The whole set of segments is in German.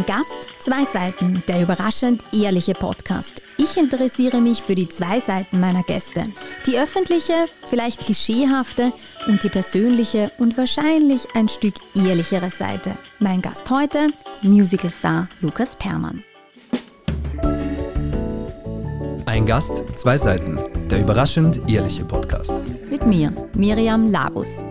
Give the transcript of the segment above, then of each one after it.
Ein Gast, zwei Seiten, der überraschend ehrliche Podcast. Ich interessiere mich für die zwei Seiten meiner Gäste. Die öffentliche, vielleicht klischeehafte und die persönliche und wahrscheinlich ein Stück ehrlichere Seite. Mein Gast heute, Musicalstar Lukas Permann. Ein Gast, zwei Seiten, der überraschend ehrliche Podcast. Mit mir, Miriam Labus.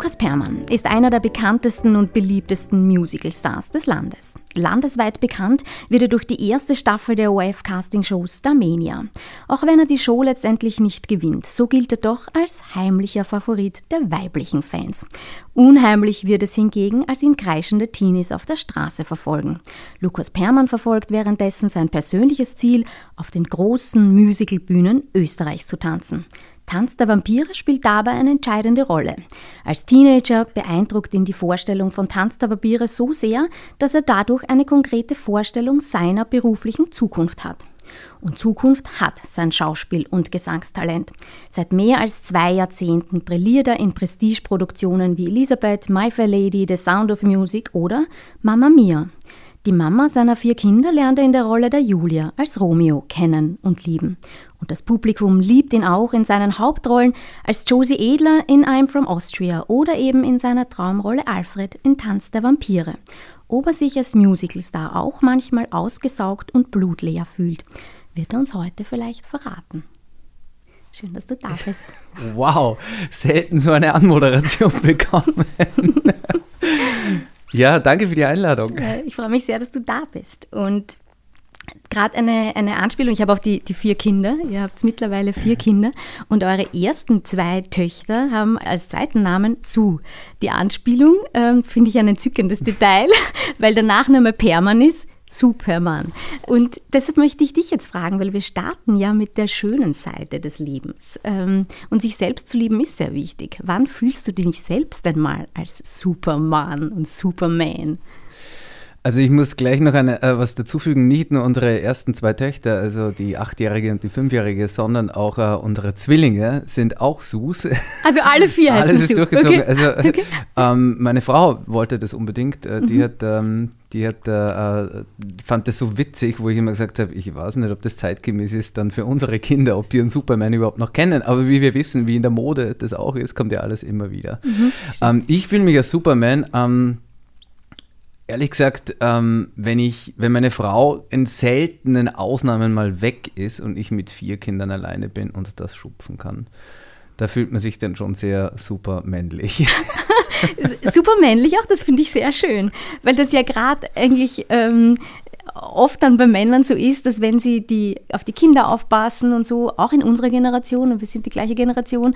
Lukas Permann ist einer der bekanntesten und beliebtesten Musical-Stars des Landes. Landesweit bekannt wird er durch die erste Staffel der ORF-Casting-Show Starmania. Auch wenn er die Show letztendlich nicht gewinnt, so gilt er doch als heimlicher Favorit der weiblichen Fans. Unheimlich wird es hingegen, als ihn kreischende Teenies auf der Straße verfolgen. Lukas Permann verfolgt währenddessen sein persönliches Ziel, auf den großen Musicalbühnen Österreichs zu tanzen. Tanz der Vampire spielt dabei eine entscheidende Rolle. Als Teenager beeindruckt ihn die Vorstellung von Tanz der Vampire so sehr, dass er dadurch eine konkrete Vorstellung seiner beruflichen Zukunft hat. Und Zukunft hat sein Schauspiel- und Gesangstalent. Seit mehr als zwei Jahrzehnten brilliert er in Prestigeproduktionen wie Elisabeth, My Fair Lady, The Sound of Music oder Mamma Mia. Die Mama seiner vier Kinder lernt er in der Rolle der Julia als Romeo kennen und lieben. Und das Publikum liebt ihn auch in seinen Hauptrollen als Josie Edler in I'm from Austria oder eben in seiner Traumrolle Alfred in Tanz der Vampire. Ob er sich als Musicalstar auch manchmal ausgesaugt und blutleer fühlt, wird er uns heute vielleicht verraten. Schön, dass du da bist. Wow, selten so eine Anmoderation bekommen. Ja, danke für die Einladung. Ich freue mich sehr, dass du da bist. Und gerade eine, eine Anspielung, ich habe auch die, die vier Kinder, ihr habt mittlerweile vier Kinder und eure ersten zwei Töchter haben als zweiten Namen Sue. Die Anspielung ähm, finde ich ein entzückendes Detail, weil der Nachname Perman ist, Superman. Und deshalb möchte ich dich jetzt fragen, weil wir starten ja mit der schönen Seite des Lebens. Ähm, und sich selbst zu lieben ist sehr wichtig. Wann fühlst du dich selbst denn mal als Superman und Superman? Also ich muss gleich noch eine, äh, was dazufügen, nicht nur unsere ersten zwei Töchter, also die achtjährige und die fünfjährige, sondern auch äh, unsere Zwillinge sind auch Sus. Also alle vier heißen Alles ist durchgezogen. Okay. Also okay. Ähm, meine Frau wollte das unbedingt. Äh, die mhm. hat, ähm, die hat, äh, fand das so witzig, wo ich immer gesagt habe, ich weiß nicht, ob das zeitgemäß ist dann für unsere Kinder, ob die einen Superman überhaupt noch kennen. Aber wie wir wissen, wie in der Mode das auch ist, kommt ja alles immer wieder. Mhm, ähm, ich fühle mich als Superman ähm, Ehrlich gesagt, ähm, wenn ich, wenn meine Frau in seltenen Ausnahmen mal weg ist und ich mit vier Kindern alleine bin und das schupfen kann, da fühlt man sich dann schon sehr super männlich. super männlich auch, das finde ich sehr schön, weil das ja gerade eigentlich ähm, oft dann bei Männern so ist, dass wenn sie die, auf die Kinder aufpassen und so, auch in unserer Generation, und wir sind die gleiche Generation,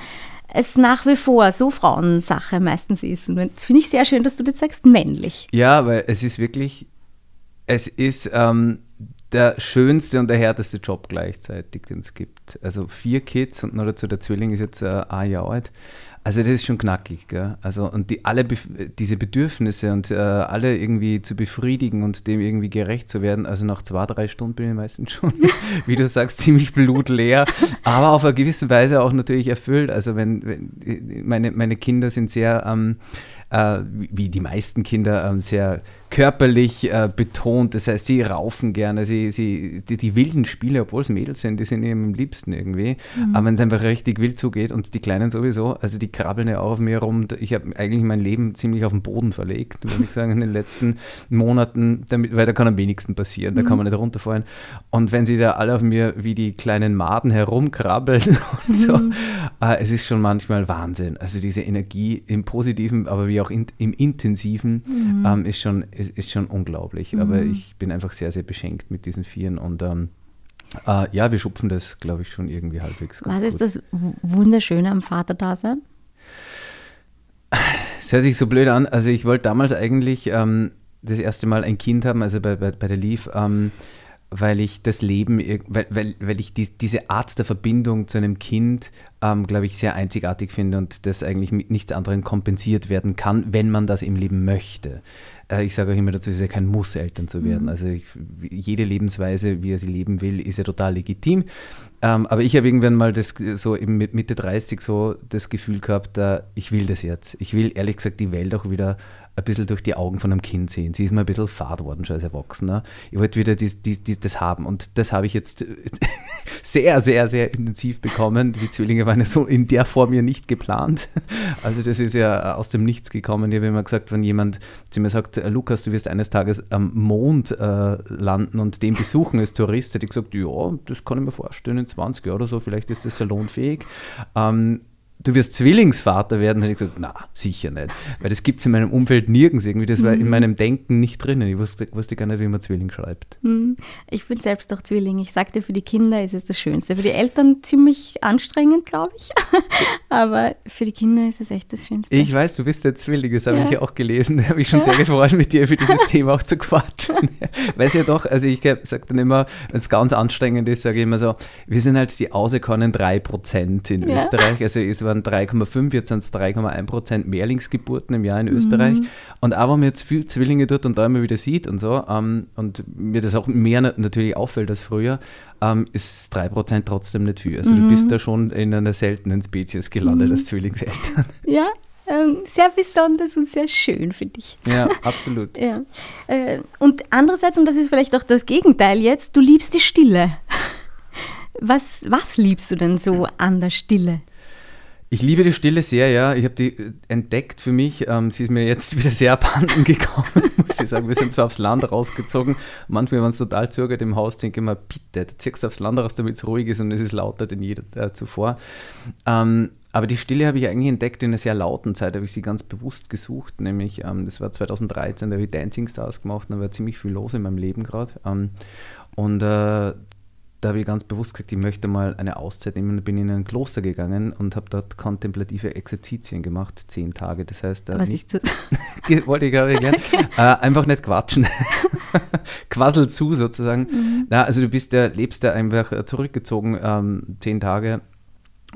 es nach wie vor so Frauensache meistens ist. Und das finde ich sehr schön, dass du das sagst, männlich. Ja, weil es ist wirklich, es ist ähm, der schönste und der härteste Job gleichzeitig, den es gibt. Also vier Kids und noch dazu der Zwilling ist jetzt äh, ein Jahr alt. Also das ist schon knackig, gell? Also und die alle Bef diese Bedürfnisse und äh, alle irgendwie zu befriedigen und dem irgendwie gerecht zu werden. Also nach zwei, drei Stunden bin ich meistens schon, wie du sagst, ziemlich blutleer, aber auf eine gewisse Weise auch natürlich erfüllt. Also wenn, wenn meine, meine Kinder sind sehr ähm, äh, wie die meisten Kinder, ähm, sehr körperlich äh, betont. Das heißt, sie raufen gerne, sie, sie, die, die, wilden Spiele, obwohl es Mädels sind, die sind ihnen am liebsten irgendwie. Mhm. Aber wenn es einfach richtig wild zugeht und die Kleinen sowieso, also die krabbeln ja auch auf mir rum. Ich habe eigentlich mein Leben ziemlich auf den Boden verlegt, würde ich sagen, in den letzten Monaten, damit, weil da kann am wenigsten passieren, da mhm. kann man nicht runterfallen. Und wenn sie da alle auf mir wie die kleinen Maden herumkrabbeln und so, mhm. äh, es ist schon manchmal Wahnsinn. Also diese Energie im Positiven, aber wie auch in, im Intensiven mhm. ähm, ist schon ist, ist schon unglaublich. Mhm. Aber ich bin einfach sehr, sehr beschenkt mit diesen Vieren und ähm, äh, ja, wir schupfen das, glaube ich, schon irgendwie halbwegs. Was ist gut. das Wunderschöne am Vaterdasein? Es hört sich so blöd an. Also ich wollte damals eigentlich ähm, das erste Mal ein Kind haben, also bei, bei, bei der Leaf, ähm, weil ich das Leben, weil, weil, weil ich die, diese Art der Verbindung zu einem Kind ähm, glaube ich, sehr einzigartig finde und das eigentlich mit nichts anderem kompensiert werden kann, wenn man das im Leben möchte. Äh, ich sage auch immer dazu, es ist ja kein Muss, Eltern zu werden. Mhm. Also ich, jede Lebensweise, wie er sie leben will, ist ja total legitim. Ähm, aber ich habe irgendwann mal das so eben mit Mitte 30 so das Gefühl gehabt, äh, ich will das jetzt. Ich will ehrlich gesagt die Welt auch wieder ein bisschen durch die Augen von einem Kind sehen. Sie ist mir ein bisschen fad worden schon als Erwachsener. Ich wollte wieder dies, dies, dies, das haben und das habe ich jetzt sehr, sehr, sehr intensiv bekommen. Die Zwillinge waren ja so in der Form ja nicht geplant. Also das ist ja aus dem Nichts gekommen. Ich habe immer gesagt, wenn jemand zu mir sagt, Lukas, du wirst eines Tages am Mond äh, landen und den besuchen als Tourist, hätte ich gesagt, ja, das kann ich mir vorstellen, in 20 Jahren oder so, vielleicht ist das salonfähig. Ähm, du wirst Zwillingsvater werden, hätte ich gesagt, na, sicher nicht. Weil das gibt es in meinem Umfeld nirgends irgendwie. Das war in mhm. meinem Denken nicht drinnen. Ich wusste, wusste gar nicht, wie man Zwilling schreibt. Mhm. Ich bin selbst auch Zwilling. Ich sagte, für die Kinder ist es das Schönste. Für die Eltern ziemlich anstrengend, glaube ich. Aber für die Kinder ist es echt das Schönste. Ich weiß, du bist der Zwilling. Das habe ja. ich ja auch gelesen. Da habe ich schon ja. sehr gefreut, mit dir für dieses Thema auch zu quatschen. Weil es ja doch, also ich sage dann immer, wenn es ganz anstrengend ist, sage ich immer so, wir sind halt die auserkorenen 3% in ja. Österreich. Also es war waren 3,5, jetzt sind es 3,1 Prozent Mehrlingsgeburten im Jahr in Österreich. Mhm. Und auch wenn man jetzt viel Zwillinge dort und da immer wieder sieht und so, ähm, und mir das auch mehr natürlich auffällt als früher, ähm, ist 3 Prozent trotzdem nicht viel. Also mhm. du bist da schon in einer seltenen Spezies gelandet mhm. als Zwillingseltern. Ja, ähm, sehr besonders und sehr schön, finde ich. Ja, absolut. ja. Äh, und andererseits, und das ist vielleicht auch das Gegenteil jetzt, du liebst die Stille. Was, was liebst du denn so an der Stille? Ich liebe die Stille sehr, ja. Ich habe die äh, entdeckt für mich. Ähm, sie ist mir jetzt wieder sehr abhanden gekommen, muss ich sagen. Wir sind zwar aufs Land rausgezogen. Manchmal, wenn es total zögert im Haus, denke ich mir, bitte, du ziehst aufs Land raus, damit es ruhig ist und es ist lauter denn je äh, zuvor. Ähm, aber die Stille habe ich eigentlich entdeckt in einer sehr lauten Zeit, habe ich sie ganz bewusst gesucht, nämlich ähm, das war 2013, da habe ich Dancing Stars gemacht, da war ziemlich viel los in meinem Leben gerade. Ähm, und äh, da habe ich ganz bewusst gesagt, ich möchte mal eine Auszeit nehmen und bin in ein Kloster gegangen und habe dort kontemplative Exerzitien gemacht, zehn Tage. Das heißt, Was nicht, das? wollte ich gerade gerne. äh, einfach nicht quatschen. Quassel zu sozusagen. Mhm. Na, also du bist ja, lebst ja einfach zurückgezogen, ähm, zehn Tage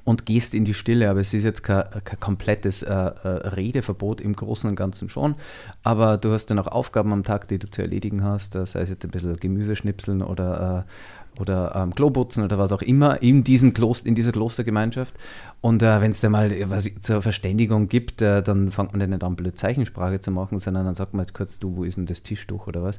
und gehst in die Stille, aber es ist jetzt kein, kein komplettes äh, äh, Redeverbot im Großen und Ganzen schon, aber du hast dann auch Aufgaben am Tag, die du zu erledigen hast, sei es jetzt ein bisschen Gemüseschnipseln oder äh, oder ähm, Klobutzen oder was auch immer in, diesem Kloster, in dieser Klostergemeinschaft. Und äh, wenn es da mal was zur Verständigung gibt, äh, dann fängt man dann nicht an, blöd Zeichensprache zu machen, sondern dann sagt man halt kurz, du, wo ist denn das Tischtuch oder was.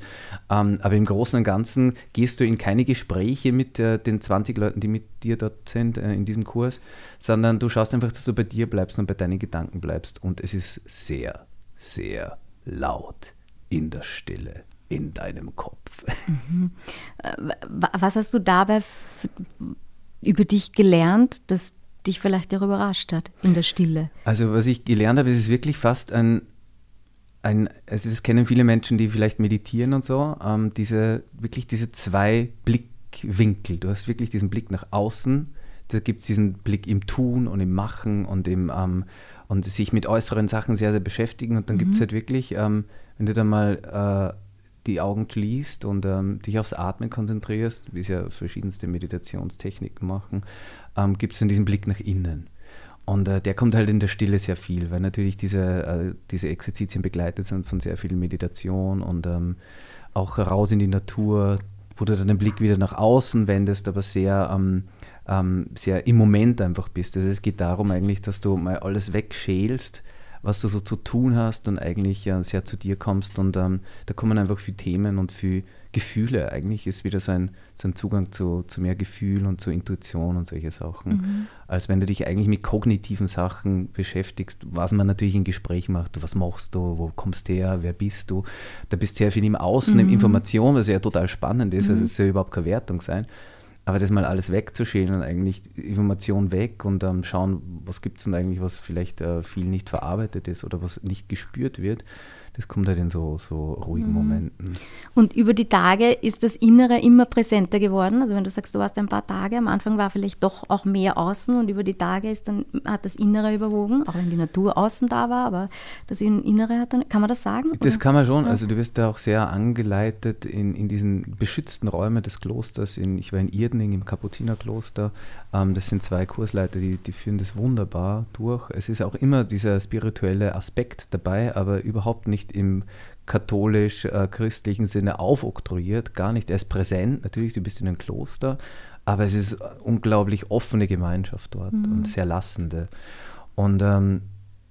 Ähm, aber im Großen und Ganzen gehst du in keine Gespräche mit äh, den 20 Leuten, die mit dir dort sind äh, in diesem Kurs, sondern du schaust einfach, dass du bei dir bleibst und bei deinen Gedanken bleibst. Und es ist sehr, sehr laut in der Stille in deinem Kopf. Mhm. Äh, was hast du dabei über dich gelernt, das dich vielleicht auch überrascht hat in der Stille? Also was ich gelernt habe, ist es wirklich fast ein, ein also es kennen viele Menschen, die vielleicht meditieren und so, ähm, diese, wirklich diese zwei Blickwinkel. Du hast wirklich diesen Blick nach außen, da gibt es diesen Blick im Tun und im Machen und im ähm, und sich mit äußeren Sachen sehr, sehr beschäftigen und dann mhm. gibt es halt wirklich, ähm, wenn du dann mal äh, die Augen schließt und ähm, dich aufs Atmen konzentrierst, wie es ja verschiedenste Meditationstechniken machen, ähm, gibt es dann diesen Blick nach innen. Und äh, der kommt halt in der Stille sehr viel, weil natürlich diese, äh, diese Exerzitien begleitet sind von sehr viel Meditation und ähm, auch raus in die Natur, wo du dann den Blick wieder nach außen wendest, aber sehr, ähm, ähm, sehr im Moment einfach bist. Also es geht darum eigentlich, dass du mal alles wegschälst, was du so zu tun hast und eigentlich ja sehr zu dir kommst. Und ähm, da kommen einfach viele Themen und viele Gefühle. Eigentlich ist wieder so ein, so ein Zugang zu, zu mehr Gefühl und zu Intuition und solche Sachen. Mhm. Als wenn du dich eigentlich mit kognitiven Sachen beschäftigst, was man natürlich im Gespräch macht. Was machst du? Wo kommst du her? Wer bist du? Da bist du sehr viel im Außen, mhm. in Information, was ja total spannend ist. Also mhm. Also es soll überhaupt keine Wertung sein. Aber das mal alles wegzuschälen und eigentlich Information weg und ähm, schauen, was gibt es denn eigentlich, was vielleicht äh, viel nicht verarbeitet ist oder was nicht gespürt wird, das kommt halt in so, so ruhigen mhm. Momenten. Und über die Tage ist das Innere immer präsenter geworden. Also wenn du sagst, du warst ein paar Tage, am Anfang war vielleicht doch auch mehr außen und über die Tage ist dann, hat das Innere überwogen, auch wenn die Natur außen da war, aber das Innere hat dann, kann man das sagen? Das oder? kann man schon. Also du wirst da auch sehr angeleitet in, in diesen beschützten Räumen des Klosters. In, ich war in Irdening im Kapuzinerkloster. Ähm, das sind zwei Kursleiter, die, die führen das wunderbar durch. Es ist auch immer dieser spirituelle Aspekt dabei, aber überhaupt nicht im katholisch-christlichen Sinne aufoktroyiert, gar nicht. Er ist präsent, natürlich, du bist in einem Kloster, aber es ist unglaublich offene Gemeinschaft dort mhm. und sehr lassende. Und ähm,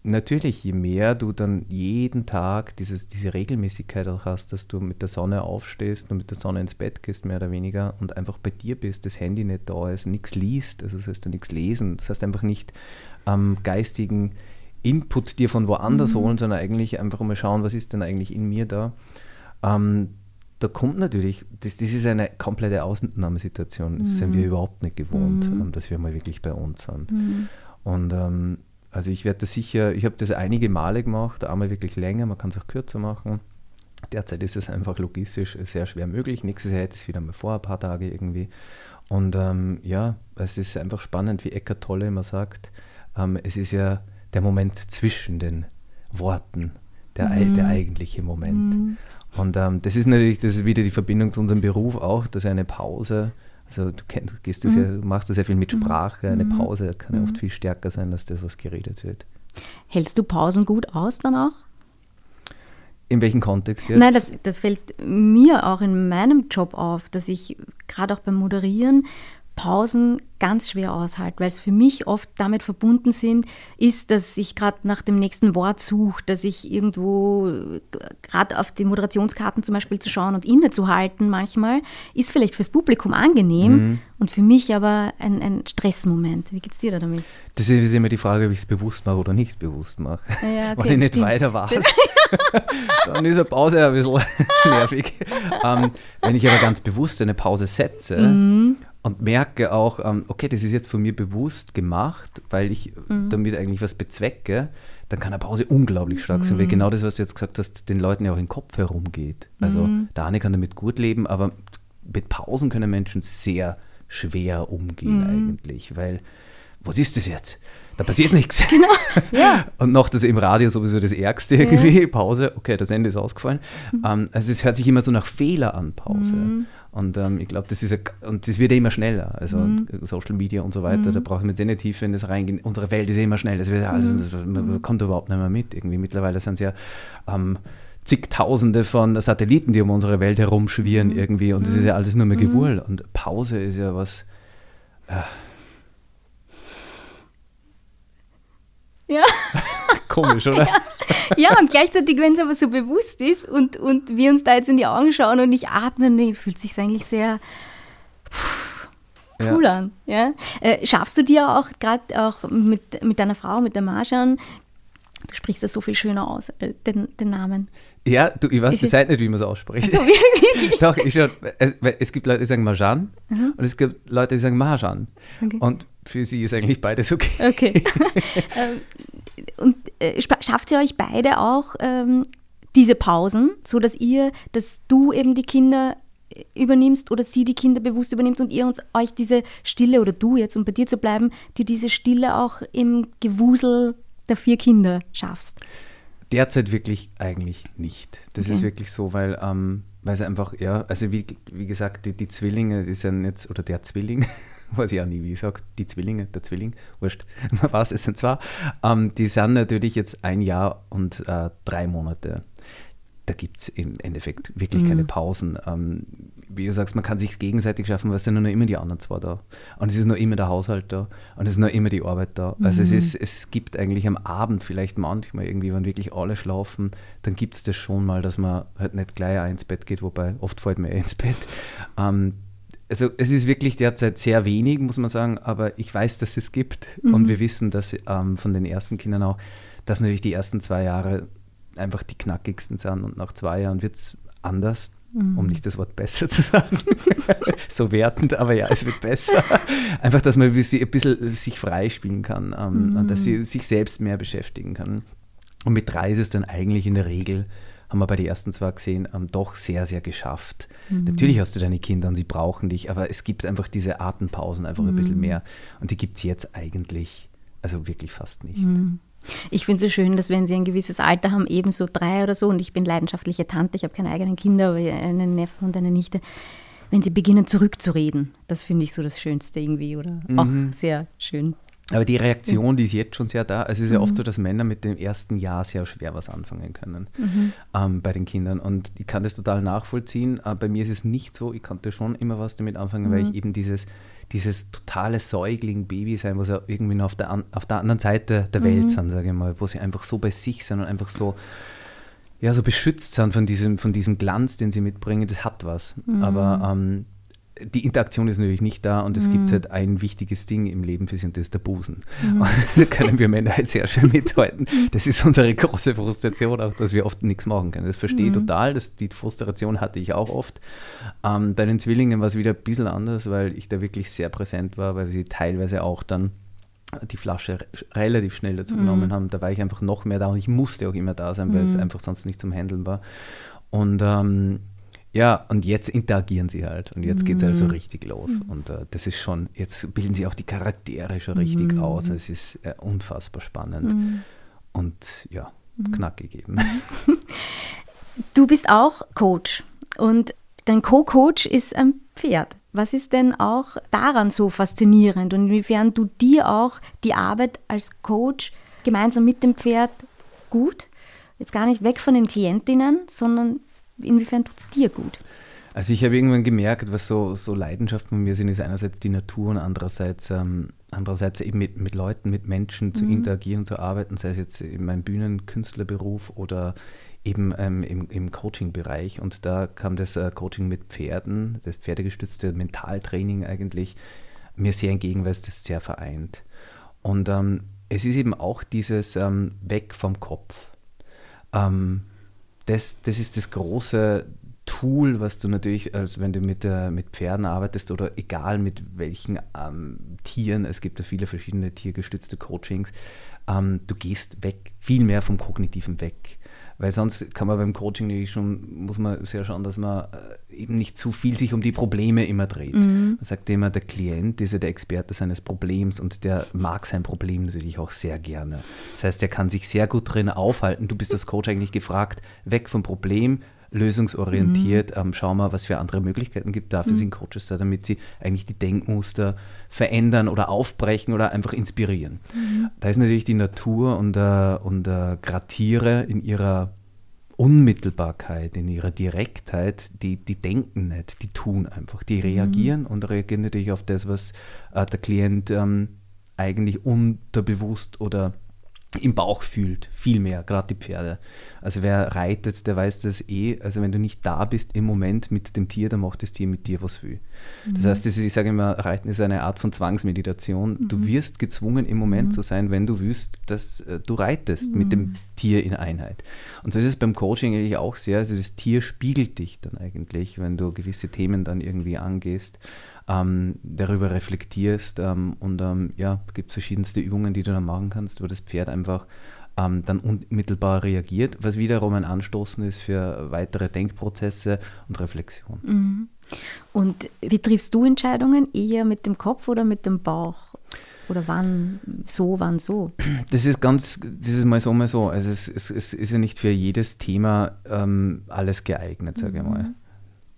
natürlich, je mehr du dann jeden Tag dieses, diese Regelmäßigkeit auch hast, dass du mit der Sonne aufstehst und mit der Sonne ins Bett gehst, mehr oder weniger, und einfach bei dir bist, das Handy nicht da ist, nichts liest, also das heißt du nichts lesen, das heißt einfach nicht am geistigen Input dir von woanders mhm. holen, sondern eigentlich einfach mal schauen, was ist denn eigentlich in mir da. Ähm, da kommt natürlich, das, das ist eine komplette Ausnahmesituation. Das mhm. sind wir mhm. überhaupt nicht gewohnt, mhm. ähm, dass wir mal wirklich bei uns sind. Mhm. Und ähm, also ich werde das sicher, ich habe das einige Male gemacht, einmal wirklich länger, man kann es auch kürzer machen. Derzeit ist es einfach logistisch sehr schwer möglich. Nächstes Jahr hätte es wieder mal vor, ein paar Tage irgendwie. Und ähm, ja, es ist einfach spannend, wie Eckart Tolle immer sagt, ähm, es ist ja der Moment zwischen den Worten, der, mhm. der eigentliche Moment. Mhm. Und ähm, das ist natürlich das ist wieder die Verbindung zu unserem Beruf auch, dass eine Pause, also du, kennst, gehst das mhm. ja, du machst das sehr viel mit mhm. Sprache, eine mhm. Pause kann ja oft mhm. viel stärker sein als das, was geredet wird. Hältst du Pausen gut aus dann auch? In welchem Kontext jetzt? Nein, das, das fällt mir auch in meinem Job auf, dass ich gerade auch beim Moderieren Pausen ganz schwer aushalte, weil es für mich oft damit verbunden sind, ist, dass ich gerade nach dem nächsten Wort suche, dass ich irgendwo gerade auf die Moderationskarten zum Beispiel zu schauen und innezuhalten manchmal, ist vielleicht fürs Publikum angenehm mhm. und für mich aber ein, ein Stressmoment. Wie geht es dir da damit? Das ist immer die Frage, ob ich es bewusst mache oder nicht bewusst mache. Ja, okay, Wenn ich nicht stimmt. weiter weiß, dann ist eine Pause ein bisschen nervig. Ähm, wenn ich aber ganz bewusst eine Pause setze, mhm und merke auch, ähm, okay, das ist jetzt von mir bewusst gemacht, weil ich mhm. damit eigentlich was bezwecke, dann kann eine Pause unglaublich stark mhm. sein, weil mhm. genau das, was du jetzt gesagt hast, den Leuten ja auch im Kopf herumgeht. Also mhm. der eine kann damit gut leben, aber mit Pausen können Menschen sehr schwer umgehen mhm. eigentlich, weil was ist das jetzt? Da passiert nichts. Genau. Ja. Und noch das im Radio sowieso das Ärgste irgendwie. Ja. Pause, okay, das Ende ist ausgefallen. Mhm. Ähm, also es hört sich immer so nach Fehler an, Pause. Mhm. Und ähm, ich glaube, das ist ja, und das wird ja immer schneller. Also mhm. Social Media und so weiter, mhm. da brauchen wir jetzt eh nicht tief in das reingehen. Unsere Welt ist ja immer schnell, das wird ja alles, mhm. man kommt überhaupt nicht mehr mit. Irgendwie mittlerweile sind es ja ähm, zigtausende von Satelliten, die um unsere Welt herumschwirren mhm. irgendwie und das ist ja alles nur mehr mhm. Gewurl. Und Pause ist ja was. Äh, Ja. Komisch, oder? Ja. ja, und gleichzeitig, wenn es aber so bewusst ist und, und wir uns da jetzt in die Augen schauen und ich atme, nee, fühlt sich eigentlich sehr pff, cool ja. an. Ja? Äh, schaffst du dir auch gerade auch mit, mit deiner Frau, mit der Marjan, du sprichst das so viel schöner aus, äh, den, den Namen. Ja, du, ich weiß bis heute nicht, wie man es ausspricht. Also, wirklich? Doch, ich schon, es, es, gibt Leute, die sagen Marjan mhm. und es gibt Leute, die sagen Marjan. Okay. Und für sie ist eigentlich beides okay. Okay. Ähm, und äh, schafft ihr euch beide auch ähm, diese Pausen, so dass ihr, dass du eben die Kinder äh, übernimmst oder sie die Kinder bewusst übernimmt und ihr uns euch diese Stille oder du jetzt, um bei dir zu bleiben, dir diese Stille auch im Gewusel der vier Kinder schaffst? Derzeit wirklich eigentlich nicht. Das okay. ist wirklich so, weil ähm, weil es einfach, ja, also wie, wie gesagt, die, die Zwillinge, die sind jetzt, oder der Zwilling, weiß ich auch nie, wie ich sage, die Zwillinge, der Zwilling, wurscht, man weiß, es sind zwei, ähm, die sind natürlich jetzt ein Jahr und äh, drei Monate da gibt es im Endeffekt wirklich mhm. keine Pausen. Ähm, wie du sagst, man kann sich gegenseitig schaffen, weil es sind nur immer die anderen zwei da. Und es ist nur immer der Haushalt da. Und es ist nur immer die Arbeit da. Mhm. Also es, mhm. ist, es gibt eigentlich am Abend vielleicht manchmal irgendwie, wenn wirklich alle schlafen, dann gibt es das schon mal, dass man halt nicht gleich ins Bett geht, wobei oft fällt mir eh ins Bett. Ähm, also es ist wirklich derzeit sehr wenig, muss man sagen, aber ich weiß, dass es gibt. Mhm. Und wir wissen, dass ähm, von den ersten Kindern auch, dass natürlich die ersten zwei Jahre einfach die knackigsten sind und nach zwei Jahren wird es anders. Mhm. um nicht das Wort besser zu sagen, so wertend, aber ja, es wird besser. Einfach, dass man ein bisschen sich freispielen kann ähm, mhm. und dass sie sich selbst mehr beschäftigen kann. Und mit drei ist es dann eigentlich in der Regel haben wir bei den ersten zwei gesehen, ähm, doch sehr, sehr geschafft. Mhm. Natürlich hast du deine Kinder und sie brauchen dich, aber es gibt einfach diese Atempausen einfach mhm. ein bisschen mhm. mehr. Und die gibt es jetzt eigentlich, also wirklich fast nicht. Mhm. Ich finde es so schön, dass wenn sie ein gewisses Alter haben, ebenso drei oder so, und ich bin leidenschaftliche Tante, ich habe keine eigenen Kinder, aber einen Neffen und eine Nichte, wenn sie beginnen zurückzureden. Das finde ich so das Schönste irgendwie oder mhm. auch sehr schön. Aber die Reaktion, die ist jetzt schon sehr da. Also es ist ja oft mhm. so, dass Männer mit dem ersten Jahr sehr schwer was anfangen können mhm. ähm, bei den Kindern. Und ich kann das total nachvollziehen. Aber bei mir ist es nicht so. Ich konnte schon immer was damit anfangen, mhm. weil ich eben dieses, dieses totale Säugling-Baby sein, wo sie irgendwie noch auf der, auf der anderen Seite der Welt mhm. sind, sage ich mal, wo sie einfach so bei sich sind und einfach so ja, so beschützt sind von diesem, von diesem Glanz, den sie mitbringen, das hat was. Mhm. Aber ähm, die Interaktion ist natürlich nicht da und es mhm. gibt halt ein wichtiges Ding im Leben für sie und das ist der Busen. Mhm. Und da können wir Männer halt sehr schön mithalten. Das ist unsere große Frustration auch, dass wir oft nichts machen können. Das verstehe ich mhm. total, das, die Frustration hatte ich auch oft. Ähm, bei den Zwillingen war es wieder ein bisschen anders, weil ich da wirklich sehr präsent war, weil sie teilweise auch dann die Flasche relativ schnell dazu mhm. genommen haben. Da war ich einfach noch mehr da und ich musste auch immer da sein, weil es mhm. einfach sonst nicht zum Handeln war. Und ähm, ja, und jetzt interagieren sie halt und jetzt geht es halt so mhm. richtig los. Und äh, das ist schon, jetzt bilden sie auch die Charaktere schon richtig mhm. aus. Es ist äh, unfassbar spannend mhm. und ja, mhm. knackig eben. Du bist auch Coach und dein Co-Coach ist ein Pferd. Was ist denn auch daran so faszinierend und inwiefern du dir auch die Arbeit als Coach gemeinsam mit dem Pferd gut, jetzt gar nicht weg von den Klientinnen, sondern inwiefern tut es dir gut? Also ich habe irgendwann gemerkt, was so, so Leidenschaften von mir sind, ist einerseits die Natur und andererseits, ähm, andererseits eben mit, mit Leuten, mit Menschen zu mhm. interagieren, zu arbeiten, sei es jetzt in meinem Bühnenkünstlerberuf oder eben ähm, im, im Coaching-Bereich. Und da kam das äh, Coaching mit Pferden, das pferdegestützte Mentaltraining eigentlich, mir sehr entgegen, weil es das sehr vereint. Und ähm, es ist eben auch dieses ähm, Weg vom Kopf. Ähm, das, das ist das große Tool, was du natürlich, also wenn du mit, äh, mit Pferden arbeitest oder egal mit welchen ähm, Tieren, es gibt ja viele verschiedene tiergestützte Coachings, ähm, du gehst weg, viel mehr vom Kognitiven weg. Weil sonst kann man beim Coaching nämlich schon, muss man sehr schauen, dass man äh, eben nicht zu viel sich um die Probleme immer dreht. Mhm. Man sagt immer, der Klient ist ja der Experte seines Problems und der mag sein Problem natürlich auch sehr gerne. Das heißt, er kann sich sehr gut drin aufhalten. Du bist als Coach eigentlich gefragt, weg vom Problem, lösungsorientiert, mhm. ähm, schau mal, was für andere Möglichkeiten gibt. Dafür mhm. sind Coaches da, damit sie eigentlich die Denkmuster verändern oder aufbrechen oder einfach inspirieren. Mhm. Da ist natürlich die Natur und, äh, und äh, Gratiere in ihrer Unmittelbarkeit, in ihrer Direktheit, die, die denken nicht, die tun einfach, die reagieren mhm. und reagieren natürlich auf das, was äh, der Klient ähm, eigentlich unterbewusst oder im Bauch fühlt, viel mehr, gerade die Pferde. Also wer reitet, der weiß das eh. Also wenn du nicht da bist im Moment mit dem Tier, dann macht das Tier mit dir was will. Mhm. Das heißt, ist, ich sage immer, Reiten ist eine Art von Zwangsmeditation. Mhm. Du wirst gezwungen im Moment mhm. zu sein, wenn du willst, dass äh, du reitest mit dem mhm. Tier in Einheit. Und so ist es beim Coaching eigentlich auch sehr. Also das Tier spiegelt dich dann eigentlich, wenn du gewisse Themen dann irgendwie angehst ähm, darüber reflektierst ähm, und ähm, ja, es gibt verschiedenste Übungen, die du dann machen kannst, wo das Pferd einfach ähm, dann unmittelbar reagiert, was wiederum ein Anstoßen ist für weitere Denkprozesse und Reflexion. Mhm. Und wie triffst du Entscheidungen? Eher mit dem Kopf oder mit dem Bauch? Oder wann so, wann so? Das ist ganz, das ist mal so, mal so. Also es, es, es ist ja nicht für jedes Thema ähm, alles geeignet, sage ich mhm. mal.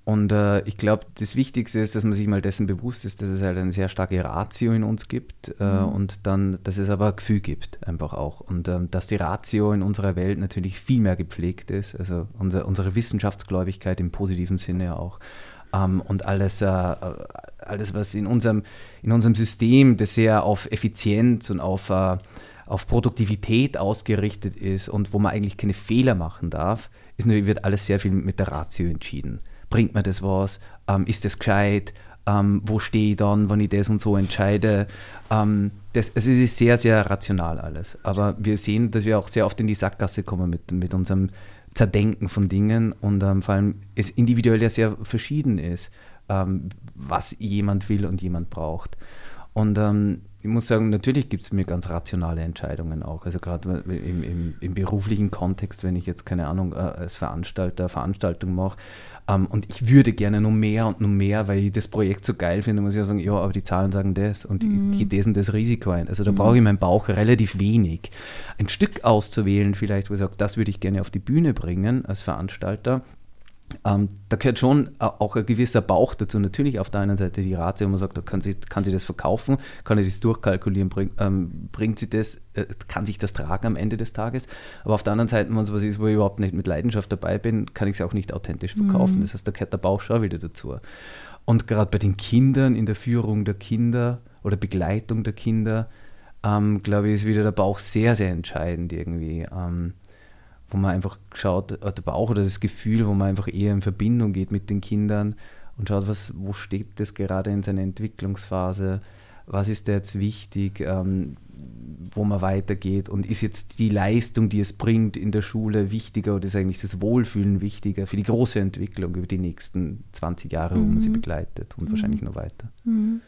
Und äh, ich glaube, das Wichtigste ist, dass man sich mal dessen bewusst ist, dass es halt eine sehr starke Ratio in uns gibt äh, mhm. und dann, dass es aber ein Gefühl gibt, einfach auch. Und ähm, dass die Ratio in unserer Welt natürlich viel mehr gepflegt ist, also unser, unsere Wissenschaftsgläubigkeit im positiven Sinne ja auch. Ähm, und alles, äh, alles, was in unserem, in unserem System, das sehr auf Effizienz und auf, äh, auf Produktivität ausgerichtet ist und wo man eigentlich keine Fehler machen darf, ist, wird alles sehr viel mit der Ratio entschieden bringt mir das was, ähm, ist das gescheit, ähm, wo stehe ich dann, wenn ich das und so entscheide. Ähm, das, also es ist sehr, sehr rational alles. Aber wir sehen, dass wir auch sehr oft in die Sackgasse kommen mit, mit unserem Zerdenken von Dingen und ähm, vor allem es individuell ja sehr verschieden ist, ähm, was jemand will und jemand braucht. Und ähm, ich muss sagen, natürlich gibt es mir ganz rationale Entscheidungen auch. Also gerade im, im, im, beruflichen Kontext, wenn ich jetzt, keine Ahnung, äh, als Veranstalter Veranstaltung mache ähm, und ich würde gerne nur mehr und nur mehr, weil ich das Projekt so geil finde, muss ich auch sagen, ja, aber die Zahlen sagen das und mhm. ich, ich lesen das Risiko ein. Also da mhm. brauche ich meinen Bauch relativ wenig. Ein Stück auszuwählen vielleicht, wo ich sage, das würde ich gerne auf die Bühne bringen als Veranstalter, ähm, da gehört schon äh, auch ein gewisser Bauch dazu. Natürlich auf der einen Seite die Rate, wo man sagt, kann sie, kann sie das verkaufen, kann sie das durchkalkulieren, bring, ähm, bringt sie das, äh, kann sich das tragen am Ende des Tages. Aber auf der anderen Seite, wenn es was ist, wo ich überhaupt nicht mit Leidenschaft dabei bin, kann ich es auch nicht authentisch verkaufen. Mhm. Das heißt, da gehört der Bauch schon wieder dazu. Und gerade bei den Kindern, in der Führung der Kinder oder Begleitung der Kinder, ähm, glaube ich, ist wieder der Bauch sehr, sehr entscheidend irgendwie. Ähm, wo man einfach schaut, der Bauch oder das Gefühl, wo man einfach eher in Verbindung geht mit den Kindern und schaut, was, wo steht das gerade in seiner Entwicklungsphase, was ist da jetzt wichtig, ähm, wo man weitergeht und ist jetzt die Leistung, die es bringt in der Schule wichtiger oder ist eigentlich das Wohlfühlen wichtiger für die große Entwicklung über die nächsten 20 Jahre, wo man sie mhm. begleitet und mhm. wahrscheinlich noch weiter. Mhm.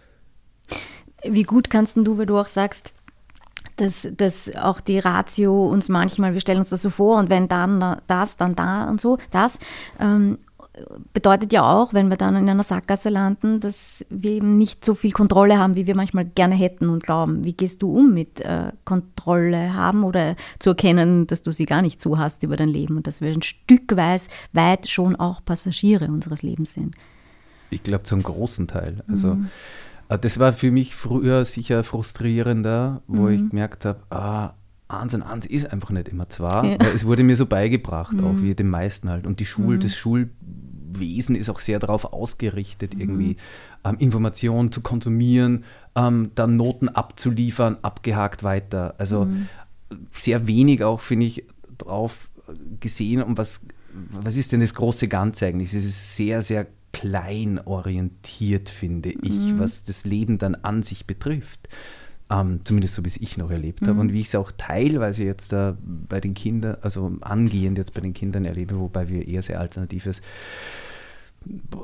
Wie gut kannst du, wenn du auch sagst, dass, dass auch die Ratio uns manchmal, wir stellen uns das so vor und wenn dann das, dann da und so, das, ähm, bedeutet ja auch, wenn wir dann in einer Sackgasse landen, dass wir eben nicht so viel Kontrolle haben, wie wir manchmal gerne hätten und glauben. Wie gehst du um mit äh, Kontrolle haben oder zu erkennen, dass du sie gar nicht so hast über dein Leben und dass wir ein Stückweise weit schon auch Passagiere unseres Lebens sind? Ich glaube, zum großen Teil. Also mhm. Äh, das war für mich früher sicher frustrierender, wo mhm. ich gemerkt habe, ah, eins und eins ist einfach nicht immer zwar. Ja. Es wurde mir so beigebracht, mhm. auch wie den meisten halt. Und die Schul, mhm. das Schulwesen ist auch sehr darauf ausgerichtet, irgendwie mhm. ähm, Informationen zu konsumieren, ähm, dann Noten abzuliefern, abgehakt weiter. Also mhm. sehr wenig auch, finde ich, drauf gesehen, um was, was ist denn das große Ganze eigentlich? Es ist sehr, sehr klein orientiert, finde ich, mhm. was das Leben dann an sich betrifft. Ähm, zumindest so, wie es ich noch erlebt mhm. habe und wie ich es auch teilweise jetzt äh, bei den Kindern, also angehend jetzt bei den Kindern erlebe, wobei wir eher sehr alternatives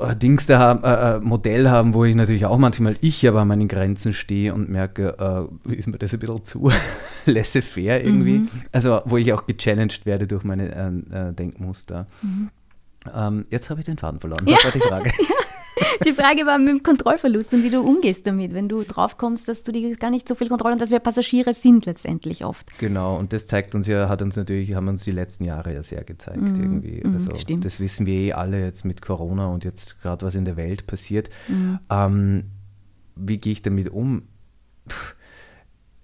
äh, Dings da haben, äh, äh, Modell haben, wo ich natürlich auch manchmal ich aber an meinen Grenzen stehe und merke, äh, ist mir das ein bisschen zu laissez-faire irgendwie. Mhm. Also wo ich auch gechallenged werde durch meine äh, Denkmuster. Mhm. Ähm, jetzt habe ich den Faden verloren. Was ja. war die Frage? Die Frage war mit dem Kontrollverlust und wie du umgehst damit, wenn du draufkommst, dass du die gar nicht so viel Kontrolle und dass wir Passagiere sind letztendlich oft. Genau, und das zeigt uns ja, hat uns natürlich, haben uns die letzten Jahre ja sehr gezeigt mm, irgendwie. Mm, also stimmt. das wissen wir eh alle jetzt mit Corona und jetzt gerade was in der Welt passiert. Mm. Ähm, wie gehe ich damit um?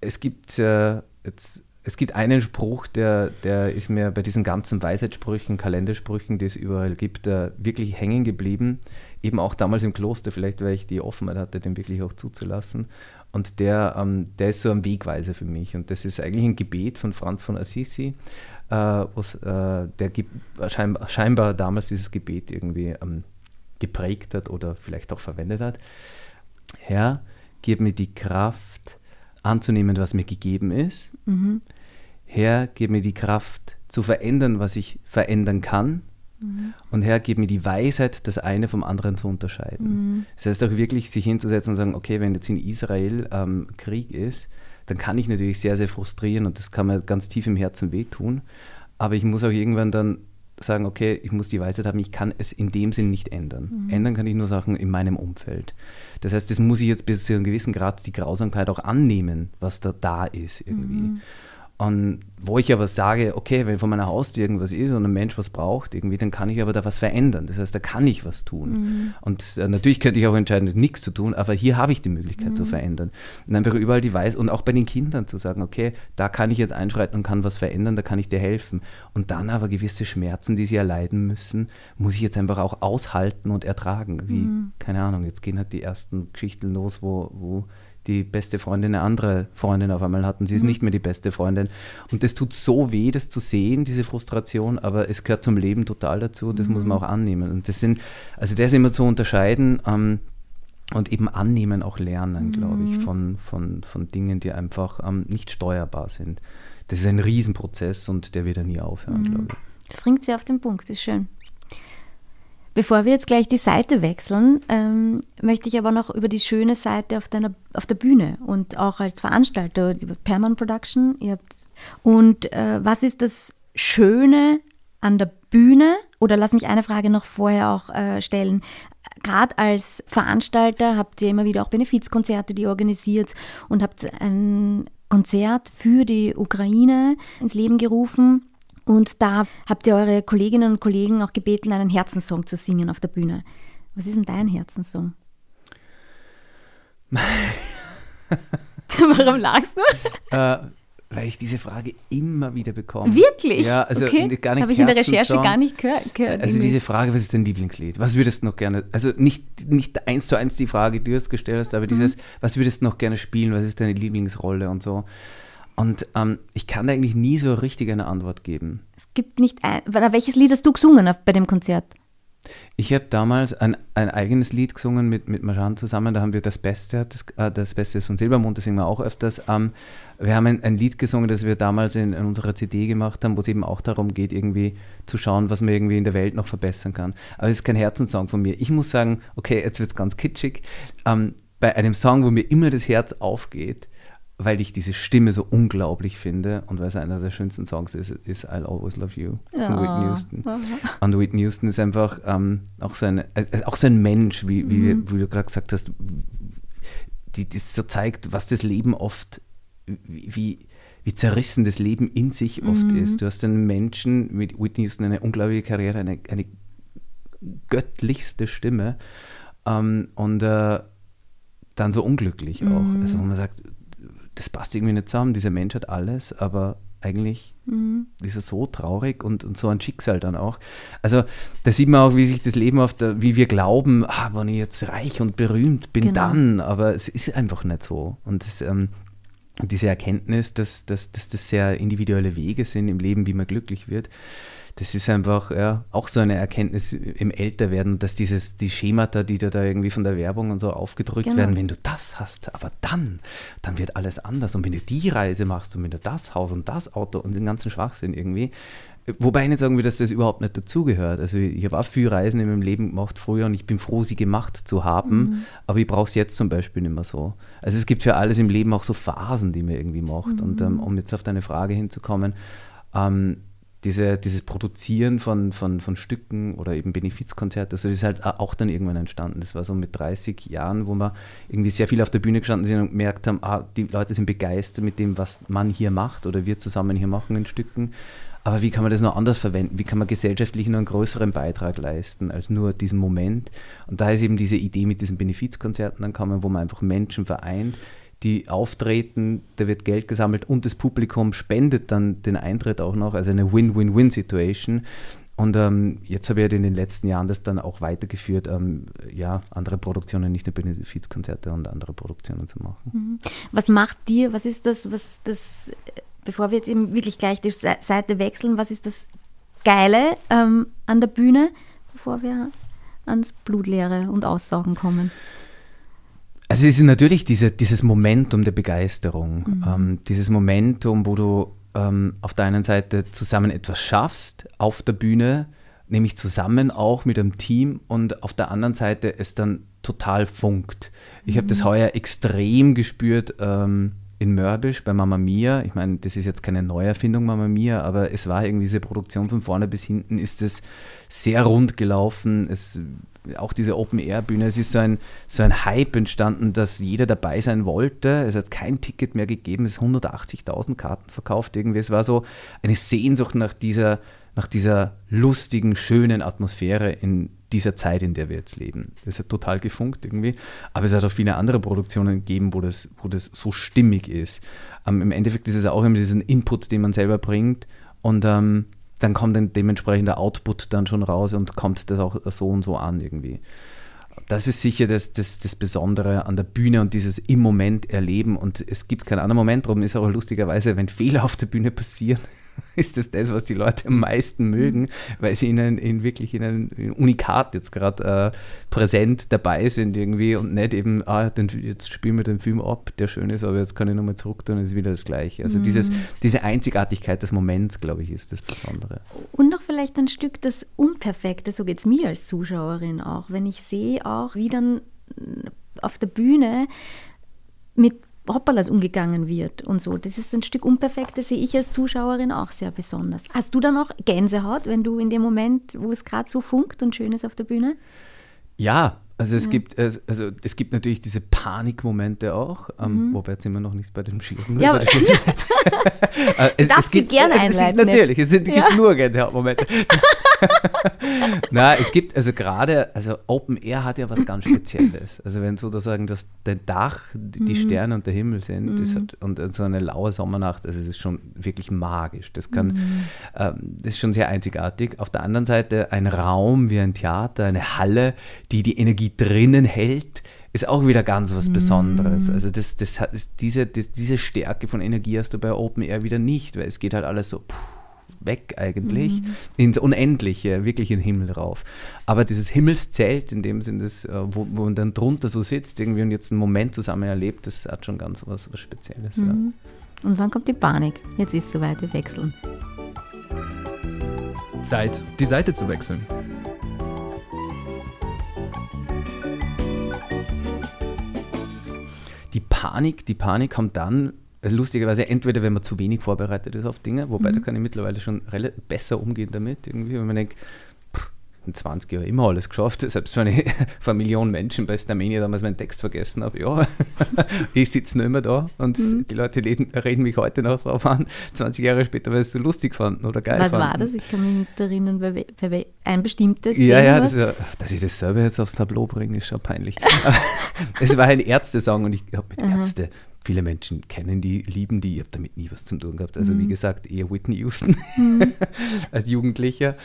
Es gibt äh, jetzt es gibt einen Spruch, der, der ist mir bei diesen ganzen Weisheitssprüchen, Kalendersprüchen, die es überall gibt, äh, wirklich hängen geblieben. Eben auch damals im Kloster, vielleicht weil ich die Offenheit hatte, den wirklich auch zuzulassen. Und der, ähm, der ist so ein Wegweiser für mich. Und das ist eigentlich ein Gebet von Franz von Assisi, äh, was, äh, der scheinbar, scheinbar, damals dieses Gebet irgendwie ähm, geprägt hat oder vielleicht auch verwendet hat. Herr, gib mir die Kraft, anzunehmen, was mir gegeben ist. Mhm. Herr, gib mir die Kraft zu verändern, was ich verändern kann. Mhm. Und Herr, gib mir die Weisheit, das eine vom anderen zu unterscheiden. Mhm. Das heißt auch wirklich, sich hinzusetzen und sagen, okay, wenn jetzt in Israel ähm, Krieg ist, dann kann ich natürlich sehr, sehr frustrieren und das kann mir ganz tief im Herzen wehtun. Aber ich muss auch irgendwann dann sagen, okay, ich muss die Weisheit haben, ich kann es in dem Sinn nicht ändern. Mhm. Ändern kann ich nur Sachen in meinem Umfeld. Das heißt, das muss ich jetzt bis zu einem gewissen Grad die Grausamkeit auch annehmen, was da da ist irgendwie. Mhm. Und wo ich aber sage, okay, wenn von meiner Haustür irgendwas ist und ein Mensch was braucht, irgendwie, dann kann ich aber da was verändern. Das heißt, da kann ich was tun. Mhm. Und äh, natürlich könnte ich auch entscheiden, nichts zu tun, aber hier habe ich die Möglichkeit mhm. zu verändern. Und einfach überall die Weise und auch bei den Kindern zu sagen, okay, da kann ich jetzt einschreiten und kann was verändern, da kann ich dir helfen. Und dann aber gewisse Schmerzen, die sie erleiden müssen, muss ich jetzt einfach auch aushalten und ertragen. Wie, mhm. keine Ahnung, jetzt gehen halt die ersten Geschichten los, wo, wo die beste Freundin eine andere Freundin auf einmal hatten. Sie ist mhm. nicht mehr die beste Freundin. Und das tut so weh, das zu sehen, diese Frustration, aber es gehört zum Leben total dazu und das mhm. muss man mhm. auch annehmen. Und das sind, also das immer zu unterscheiden ähm, und eben annehmen, auch lernen, mhm. glaube ich, von, von, von Dingen, die einfach ähm, nicht steuerbar sind. Das ist ein Riesenprozess und der wird ja nie aufhören, mhm. glaube ich. Das bringt sie auf den Punkt, das ist schön. Bevor wir jetzt gleich die Seite wechseln, ähm, möchte ich aber noch über die schöne Seite auf, deiner, auf der Bühne und auch als Veranstalter, die Perman Production. Ihr habt, und äh, was ist das Schöne an der Bühne? Oder lass mich eine Frage noch vorher auch äh, stellen. Gerade als Veranstalter habt ihr immer wieder auch Benefizkonzerte, die ihr organisiert und habt ein Konzert für die Ukraine ins Leben gerufen. Und da habt ihr eure Kolleginnen und Kollegen auch gebeten, einen Herzenssong zu singen auf der Bühne. Was ist denn dein Herzenssong? Warum lachst du? Äh, weil ich diese Frage immer wieder bekomme. Wirklich? Ja, also okay. gar nicht Habe ich in der Recherche gar nicht gehört. gehört Also irgendwie. diese Frage, was ist dein Lieblingslied? Was würdest du noch gerne, also nicht, nicht eins zu eins die Frage, die du jetzt gestellt hast, Mhm. aber dieses, was würdest du noch gerne spielen, was ist deine Lieblingsrolle und so. Und ähm, ich kann da eigentlich nie so richtig eine Antwort geben. es gibt nicht ein. Welches Lied hast du gesungen auf, bei dem Konzert? Ich habe damals ein, ein eigenes Lied gesungen mit, mit Marjan zusammen, da haben wir das Beste, das, äh, das Beste von Silbermond, das singen wir auch öfters. Ähm, wir haben ein, ein Lied gesungen, das wir damals in, in unserer CD gemacht haben, wo es eben auch darum geht, irgendwie zu schauen, was man irgendwie in der Welt noch verbessern kann. Aber es ist kein Herzenssong von mir. Ich muss sagen, okay, jetzt wird es ganz kitschig. Ähm, bei einem Song, wo mir immer das Herz aufgeht, weil ich diese Stimme so unglaublich finde und weil es einer der schönsten Songs ist, ist I'll Always Love You von Whitney Houston. Und Whitney Houston ist einfach ähm, auch, so ein, äh, auch so ein Mensch, wie, wie, wie du gerade gesagt hast, die, die so zeigt, was das Leben oft, wie, wie, zerrissen das Leben in sich oft ist. Du hast einen Menschen mit Whitney Houston eine unglaubliche Karriere, eine, eine göttlichste Stimme ähm, und äh, dann so unglücklich auch. Also wo man sagt, das passt irgendwie nicht zusammen. Dieser Mensch hat alles, aber eigentlich ist er so traurig und, und so ein Schicksal dann auch. Also da sieht man auch, wie sich das Leben auf der, wie wir glauben, ah, wenn ich jetzt reich und berühmt bin, Genau. dann, aber es ist einfach nicht so. Und das, ähm, diese Erkenntnis, dass, dass, dass das sehr individuelle Wege sind im Leben, wie man glücklich wird, das ist einfach ja, auch so eine Erkenntnis im Älterwerden, dass dieses, die Schemata, die da, da irgendwie von der Werbung und so aufgedrückt Genau. werden, wenn du das hast, aber dann, dann wird alles anders. Und wenn du die Reise machst und wenn du das Haus und das Auto und den ganzen Schwachsinn irgendwie, wobei ich nicht sagen will, dass das überhaupt nicht dazugehört. Also ich habe auch viel Reisen in meinem Leben gemacht früher und ich bin froh, sie gemacht zu haben, aber ich brauche es jetzt zum Beispiel nicht mehr so. Also es gibt für alles im Leben auch so Phasen, die man irgendwie macht. Und ähm, um jetzt auf deine Frage hinzukommen, ähm, diese, dieses Produzieren von, von, von Stücken oder eben Benefizkonzerte, also das ist halt auch dann irgendwann entstanden. Das war so mit 30 Jahren, wo wir irgendwie sehr viel auf der Bühne gestanden sind und gemerkt haben, ah, die Leute sind begeistert mit dem, was man hier macht oder wir zusammen hier machen in Stücken. Aber wie kann man das noch anders verwenden? Wie kann man gesellschaftlich noch einen größeren Beitrag leisten als nur diesen Moment? Und da ist eben diese Idee mit diesen Benefizkonzerten dann gekommen, wo man einfach Menschen vereint, die auftreten, da wird Geld gesammelt und das Publikum spendet dann den Eintritt auch noch, also eine Win-Win-Win-Situation. Und ähm, jetzt habe ich halt in den letzten Jahren das dann auch weitergeführt, ähm, ja, andere Produktionen, nicht nur Benefizkonzerte und andere Produktionen zu machen. Was macht dir, was ist das, was das, bevor wir jetzt eben wirklich gleich die Se- Seite wechseln, was ist das Geile ähm, an der Bühne, bevor wir ans Blutleere und Aussaugen kommen? Also es ist natürlich diese, dieses Momentum der Begeisterung, ähm, dieses Momentum, wo du ähm, auf der einen Seite zusammen etwas schaffst, auf der Bühne, nämlich zusammen auch mit einem Team und auf der anderen Seite es dann total funkt. Ich habe das heuer extrem gespürt ähm, in Mörbisch bei Mama Mia. Ich meine, das ist jetzt keine Neuerfindung Mama Mia, aber es war irgendwie diese Produktion von vorne bis hinten ist es sehr rund gelaufen. Es, auch diese Open-Air-Bühne, es ist so ein, so ein Hype entstanden, dass jeder dabei sein wollte. Es hat kein Ticket mehr gegeben, es 180.000 Karten verkauft irgendwie. Es war so eine Sehnsucht nach dieser, nach dieser lustigen, schönen Atmosphäre in dieser Zeit, in der wir jetzt leben. Das hat total gefunkt irgendwie. Aber es hat auch viele andere Produktionen gegeben, wo das, wo das so stimmig ist. Ähm, Im Endeffekt ist es auch immer diesen Input, den man selber bringt. Und ähm, dann kommt dann dementsprechend der Output dann schon raus und kommt das auch so und so an irgendwie. Das ist sicher das, das, das Besondere an der Bühne und dieses im Moment erleben. Und es gibt keinen anderen Moment, darum ist auch lustigerweise, wenn Fehler auf der Bühne passieren, ist das das, was die Leute am meisten mögen, weil sie in, in wirklich in einem Unikat jetzt gerade äh, präsent dabei sind irgendwie und nicht eben, ah, den, jetzt spielen wir den Film ab, der schön ist, aber jetzt kann ich nochmal zurück tun, ist wieder das Gleiche. Also mhm. dieses, diese Einzigartigkeit des Moments, glaube ich, ist das Besondere. Und noch vielleicht ein Stück das Unperfekte, so geht es mir als Zuschauerin auch, wenn ich sehe auch, wie dann auf der Bühne mit Hoppalas umgegangen wird und so. Das ist ein Stück unperfekt, das sehe ich als Zuschauerin auch sehr besonders. Hast du dann auch Gänsehaut, wenn du in dem Moment, wo es gerade so funkt und schön ist auf der Bühne? Ja, also es, ja. gibt, also es gibt natürlich diese Panikmomente auch, ähm, mhm. wobei jetzt sind wir noch nicht bei dem Schieren. Ja, bei äh, es, es gibt gerne einleiten. Es, natürlich, es sind, ja. gibt nur Gänsehautmomente. Na, es gibt also gerade, also Open Air hat ja was ganz Spezielles. Also wenn sozusagen das der Dach, die mhm. Sterne und der Himmel sind, mhm. das hat, und so eine laue Sommernacht, also es ist schon wirklich magisch. Das kann, mhm. ähm, das ist schon sehr einzigartig. Auf der anderen Seite ein Raum wie ein Theater, eine Halle, die die Energie drinnen hält, ist auch wieder ganz was Besonderes. Mhm. Also das, das hat, diese, das, diese Stärke von Energie hast du bei Open Air wieder nicht, weil es geht halt alles so. Puh, weg eigentlich, mhm. ins Unendliche, wirklich in den Himmel rauf. Aber dieses Himmelszelt, in dem Sinn, das, äh, wo, wo man dann drunter so sitzt irgendwie und jetzt einen Moment zusammen erlebt, das hat schon ganz was, was Spezielles. Mhm. Ja. Und wann kommt die Panik? Jetzt ist es soweit, wir wechseln. Zeit, die Seite zu wechseln. Die Panik, die Panik kommt dann, lustigerweise entweder, wenn man zu wenig vorbereitet ist auf Dinge, wobei mhm. da kann ich mittlerweile schon besser umgehen damit, irgendwie, wenn man denkt, in 20 Jahren immer alles geschafft, selbst wenn ich vor einer Million Menschen bei Starmania damals meinen Text vergessen habe, ja, ich sitze noch immer da und mhm. die Leute reden, reden, mich heute noch drauf an, 20 Jahre später, weil sie es so lustig fanden oder geil Was fanden. Was war das? Ich kann mich nicht erinnern, bei, bei ein bestimmtes Ja, ja, das ja, dass ich das selber jetzt aufs Tableau bringe, ist schon peinlich. es war ein Ärzte-Song und ich habe mit. Ärzte viele Menschen kennen die, lieben die. Ich habe damit nie was zu tun gehabt. Also mhm. wie gesagt, eher Whitney Houston mhm. als Jugendlicher.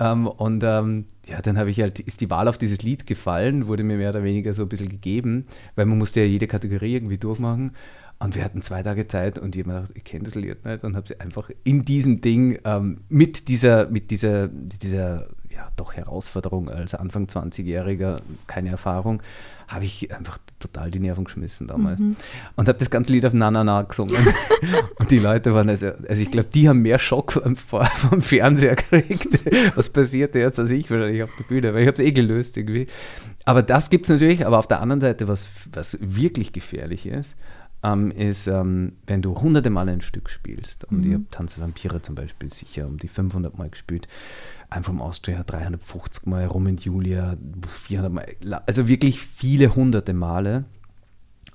Ähm, und ähm, ja, dann habe ich halt, ist die Wahl auf dieses Lied gefallen, wurde mir mehr oder weniger so ein bisschen gegeben, weil man musste ja jede Kategorie irgendwie durchmachen. Und wir hatten zwei Tage Zeit und mir gedacht, ich kenne das Lied nicht und habe sie einfach in diesem Ding ähm, mit dieser, mit dieser, dieser ja, doch Herausforderung als Anfang 20-Jähriger, keine Erfahrung, habe ich einfach total die Nerven geschmissen damals. Mhm. Und habe das ganze Lied auf Nanana gesungen. und die Leute waren, also, also ich glaube, die haben mehr Schock vom, vom Fernseher gekriegt, was passierte jetzt, als ich wahrscheinlich auf der Bühne, weil ich habe es eh gelöst irgendwie. Aber das gibt es natürlich, aber auf der anderen Seite, was, was wirklich gefährlich ist, ähm, ist, ähm, wenn du hunderte Mal ein Stück spielst, und mhm. ich habe Tanz Vampire zum Beispiel sicher um die 500 Mal gespielt, einfach im Austria 350 Mal, Rom und Julia 400 Mal, also wirklich viele hunderte Male.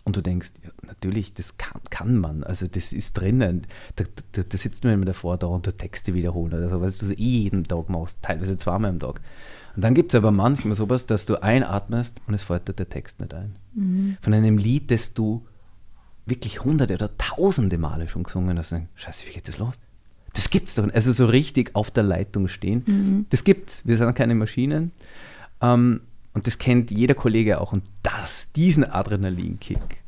Und du denkst, ja, natürlich, das kann, kann, man, also das ist drinnen. Da, da, da sitzt man immer davor da und du Texte wiederholen oder so, was du jeden Tag machst, teilweise zweimal am Tag. Und dann gibt es aber manchmal sowas, dass du einatmest und es fällt dir der Text nicht ein. Mhm. Von einem Lied, das du wirklich hunderte oder tausende Male schon gesungen hast. Scheiße, wie geht das los? Das gibt's doch. Also so richtig auf der Leitung stehen. Mhm. Das gibt's. Wir sind keine Maschinen. Ähm, und das kennt jeder Kollege auch. Und das, diesen Adrenalinkick,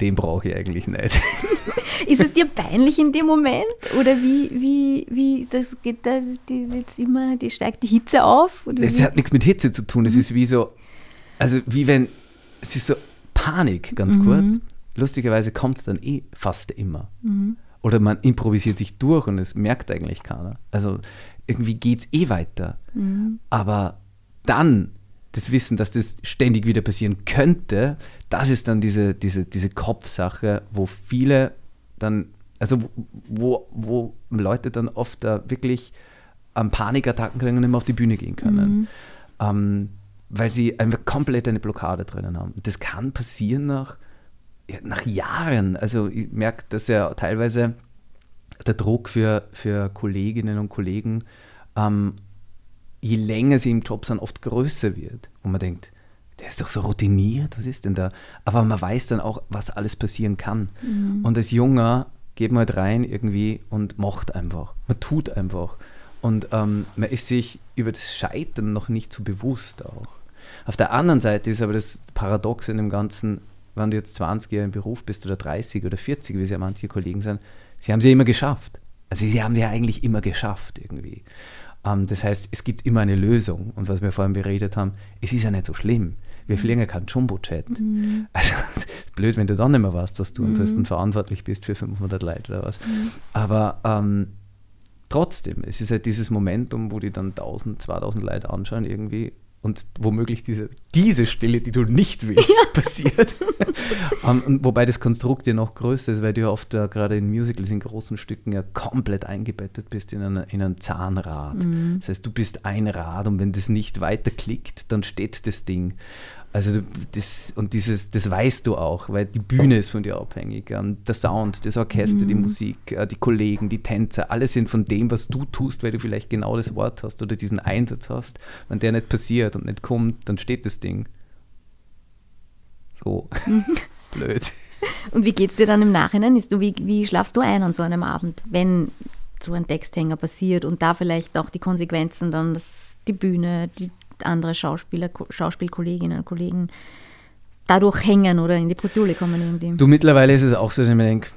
den brauche ich eigentlich nicht. Ist es dir peinlich in dem Moment? Oder wie, wie, wie das geht da, die, immer, die steigt die Hitze auf? Oder das wie? hat nichts mit Hitze zu tun. Es mhm. ist wie so, also wie wenn, es ist so Panik, ganz mhm. kurz. Lustigerweise kommt es dann eh fast immer. Mhm. Oder man improvisiert sich durch und es merkt eigentlich keiner. Also irgendwie geht es eh weiter. Mhm. Aber dann das Wissen, dass das ständig wieder passieren könnte, das ist dann diese, diese, diese Kopfsache, wo viele dann, also wo, wo Leute dann oft da wirklich ähm, Panikattacken kriegen und nicht mehr auf die Bühne gehen können. Mhm. Ähm, weil sie einfach komplett eine Blockade drinnen haben. Das kann passieren nach nach Jahren, also ich merke, dass ja teilweise der Druck für, für Kolleginnen und Kollegen, ähm, je länger sie im Job sind, oft größer wird. Und man denkt, der ist doch so routiniert, was ist denn da? Aber man weiß dann auch, was alles passieren kann. Mhm. Und als Junger geht man halt rein irgendwie und macht einfach. Man tut einfach. Und ähm, man ist sich über das Scheitern noch nicht so bewusst auch. Auf der anderen Seite ist aber das Paradox in dem Ganzen, wenn du jetzt 20 Jahre im Beruf bist oder 30 oder 40, wie es ja manche Kollegen sind, sie haben sie immer geschafft. Also sie haben ja eigentlich immer geschafft irgendwie. Ähm, das heißt, es gibt immer eine Lösung. Und was wir vorhin beredet haben, es ist ja nicht so schlimm. Wir mhm. fliegen ja keinen Jumbo-Jet. Mhm. Also blöd, wenn du dann nicht mehr weißt, was du mhm. sollst und verantwortlich bist für 500 Leute oder was. Mhm. Aber ähm, trotzdem, es ist halt dieses Momentum, wo die dann 1000, 2000 Leute anschauen irgendwie und womöglich diese, diese Stille, die du nicht willst, ja. passiert. um, ähm, wobei das Konstrukt ja noch größer ist, weil du ja oft uh, gerade in Musicals in großen Stücken ja komplett eingebettet bist in, eine, in ein Zahnrad. Mhm. Das heißt, du bist ein Rad und wenn das nicht weiterklickt, dann steht das Ding. Also das, und dieses, das weißt du auch, weil die Bühne ist von dir abhängig. Der Sound, das Orchester, mhm. die Musik, äh, die Kollegen, die Tänzer, alle sind von dem, was du tust, weil du vielleicht genau das Wort hast oder diesen Einsatz hast. Wenn der nicht passiert und nicht kommt, dann steht das Ding. So. Mhm. Blöd. Und wie geht es dir dann im Nachhinein? Ist du, wie, wie schlafst du ein an so einem Abend, wenn so ein Texthänger passiert und da vielleicht auch die Konsequenzen dann, dass die Bühne, die andere Schauspieler, Schauspielkolleginnen und Kollegen dadurch hängen oder in die Bredouille kommen irgendwie. Du, mittlerweile ist es auch so, dass ich mir denke,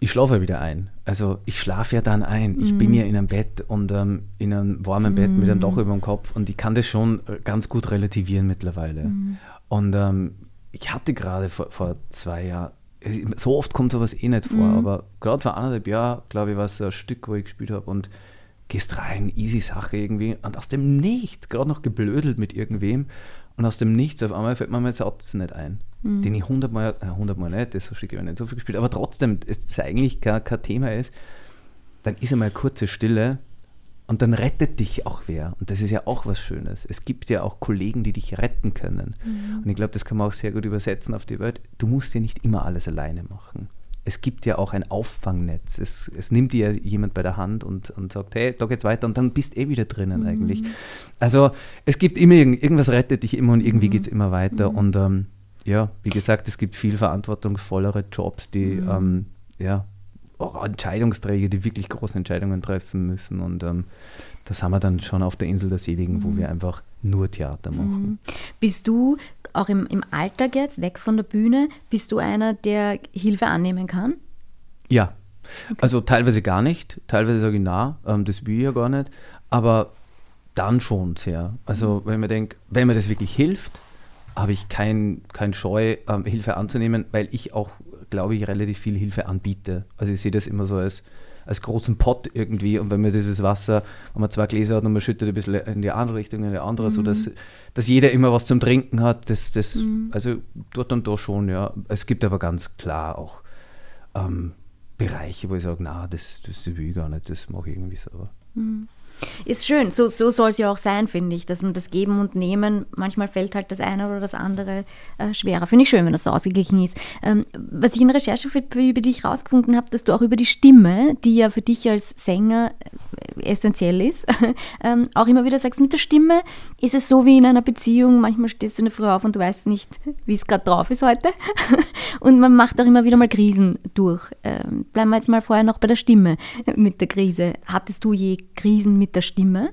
ich schlafe wieder ein. Also ich schlafe ja dann ein. Ich mm. bin mhm. ja in einem Bett und ähm, in einem warmen Bett mm. mit einem Dach mhm. über dem Kopf und ich kann das schon äh, ganz gut relativieren mittlerweile. Mm. Und ähm, ich hatte gerade vor, vor, zwei Jahren, so oft kommt sowas eh nicht vor, mhm. aber gerade vor anderthalb Jahren, glaube ich, war es ein Stück, wo ich gespielt habe und gehst rein, easy Sache irgendwie. Und aus dem Nichts, gerade noch geblödelt mit irgendwem, und aus dem Nichts auf einmal fällt mir mein Satz nicht ein. Mhm. Den ich hundertmal, äh, hundertmal nicht, das habe ich nicht so viel gespielt, aber trotzdem, es eigentlich kein, kein Thema ist, dann ist einmal eine kurze Stille und dann rettet dich auch wer. Und das ist ja auch was Schönes. Es gibt ja auch Kollegen, die dich retten können. Mhm. Und ich glaube, das kann man auch sehr gut übersetzen auf die Welt. Du musst ja nicht immer alles alleine machen es gibt ja auch ein Auffangnetz. Es, es nimmt dir jemand bei der Hand und, und sagt, hey, da geht's weiter und dann bist du eh wieder drinnen mhm. eigentlich. Also es gibt immer irgendwas rettet dich immer und irgendwie mhm. geht es immer weiter. Mhm. Und ähm, ja, wie gesagt, es gibt viel verantwortungsvollere Jobs, die mhm. ähm, ja auch Entscheidungsträger, die wirklich große Entscheidungen treffen müssen. Und ähm, das haben wir dann schon auf der Insel der Seligen, wo mhm. wir einfach nur Theater machen. Mhm. Bist du auch im, im Alltag jetzt, weg von der Bühne, bist du einer, der Hilfe annehmen kann? Ja. Okay. Also teilweise gar nicht, teilweise sage ich na, ähm, das will ich ja gar nicht, aber dann schon sehr. Also mhm. wenn man denkt, wenn mir das wirklich hilft, habe ich kein, kein Scheu, ähm, Hilfe anzunehmen, weil ich auch, glaube ich, relativ viel Hilfe anbiete. Also ich sehe das immer so als, als großen Pott irgendwie und wenn man dieses Wasser, wenn man zwei Gläser hat und man schüttet ein bisschen in die eine Richtung, in die andere, mhm. so dass, dass jeder immer was zum Trinken hat, das, das mhm. also dort und da schon, ja. Es gibt aber ganz klar auch ähm, Bereiche, wo ich sage, na, das, das will ich gar nicht, das mache ich irgendwie selber. Mhm. Ist schön, so, so soll es ja auch sein, finde ich, dass man das Geben und Nehmen, manchmal fällt halt das eine oder das andere äh, schwerer. Finde ich schön, wenn das so ausgeglichen ist. Ähm, was ich in der Recherche für, für über dich rausgefunden habe, dass du auch über die Stimme, die ja für dich als Sänger äh, essentiell ist, ähm, auch immer wieder sagst, mit der Stimme ist es so wie in einer Beziehung, manchmal stehst du eine Früh auf und du weißt nicht, wie es gerade drauf ist heute. und man macht auch immer wieder mal Krisen durch. Ähm, bleiben wir jetzt mal vorher noch bei der Stimme mit der Krise. Hattest du je Krisen mit der Stimme?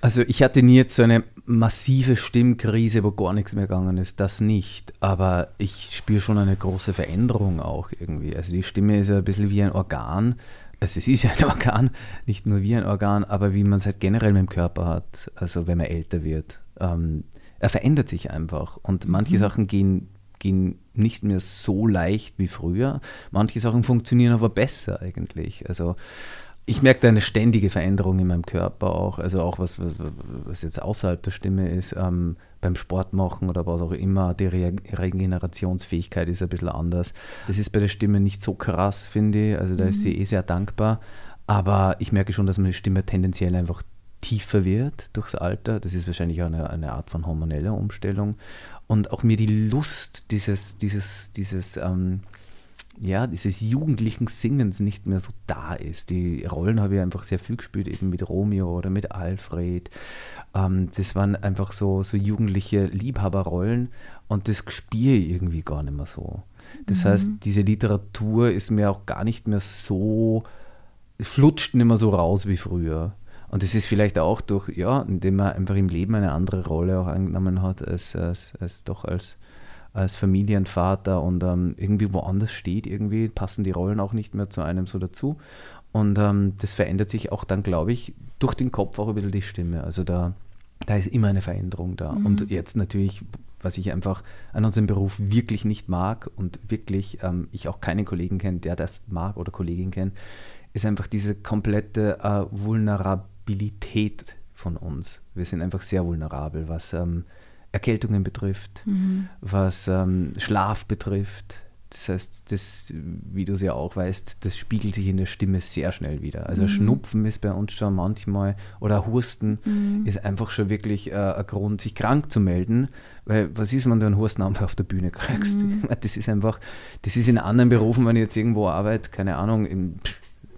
Also ich hatte nie jetzt so eine massive Stimmkrise, wo gar nichts mehr gegangen ist, das nicht. Aber ich spüre schon eine große Veränderung auch irgendwie. Also die Stimme ist ja ein bisschen wie ein Organ. Also es ist ja ein Organ, nicht nur wie ein Organ, aber wie man es halt generell mit dem Körper hat, also wenn man älter wird. Ähm, er verändert sich einfach und manche mhm. Sachen gehen, gehen nicht mehr so leicht wie früher. Manche Sachen funktionieren aber besser eigentlich. Also ich merke da eine ständige Veränderung in meinem Körper auch, also auch was, was, was jetzt außerhalb der Stimme ist, ähm, beim Sport machen oder was auch immer, die Re Regenerationsfähigkeit ist ein bisschen anders. Das ist bei der Stimme nicht so krass, finde ich, also da mhm. ist sie eh sehr dankbar, aber ich merke schon, dass meine Stimme tendenziell einfach tiefer wird durchs Alter. Das ist wahrscheinlich auch eine, eine Art von hormoneller Umstellung. Und auch mir die Lust dieses, dieses, dieses ähm, ja, dieses jugendlichen Singens nicht mehr so da ist. Die Rollen habe ich einfach sehr viel gespielt, eben mit Romeo oder mit Alfred. Ähm, das waren einfach so, so jugendliche Liebhaberrollen und das spiele ich irgendwie gar nicht mehr so. Das mhm. heißt, diese Literatur ist mir auch gar nicht mehr so, flutscht nicht mehr so raus wie früher. Und das ist vielleicht auch durch, ja, indem man einfach im Leben eine andere Rolle auch angenommen hat, als, als, als doch als als Familienvater und ähm, irgendwie woanders steht, irgendwie passen die Rollen auch nicht mehr zu einem so dazu. Und ähm, das verändert sich auch dann, glaube ich, durch den Kopf auch ein bisschen die Stimme. Also da, da ist immer eine Veränderung da. Mhm. Und jetzt natürlich, was ich einfach an unserem Beruf wirklich nicht mag und wirklich ähm, ich auch keinen Kollegen kenne, der das mag oder Kollegin kennt, ist einfach diese komplette äh, Vulnerabilität von uns. Wir sind einfach sehr vulnerabel, was ähm, Erkältungen betrifft, mhm. was ähm, Schlaf betrifft. Das heißt, das, wie du es ja auch weißt, das spiegelt sich in der Stimme sehr schnell wieder. Also mhm. Schnupfen ist bei uns schon manchmal oder Husten mhm. ist einfach schon wirklich äh, ein Grund, sich krank zu melden. Weil was ist, wenn du einen Hustenanfall auf der Bühne kriegst? Mhm. Das ist einfach, das ist in anderen Berufen, wenn ich jetzt irgendwo arbeite, keine Ahnung, im,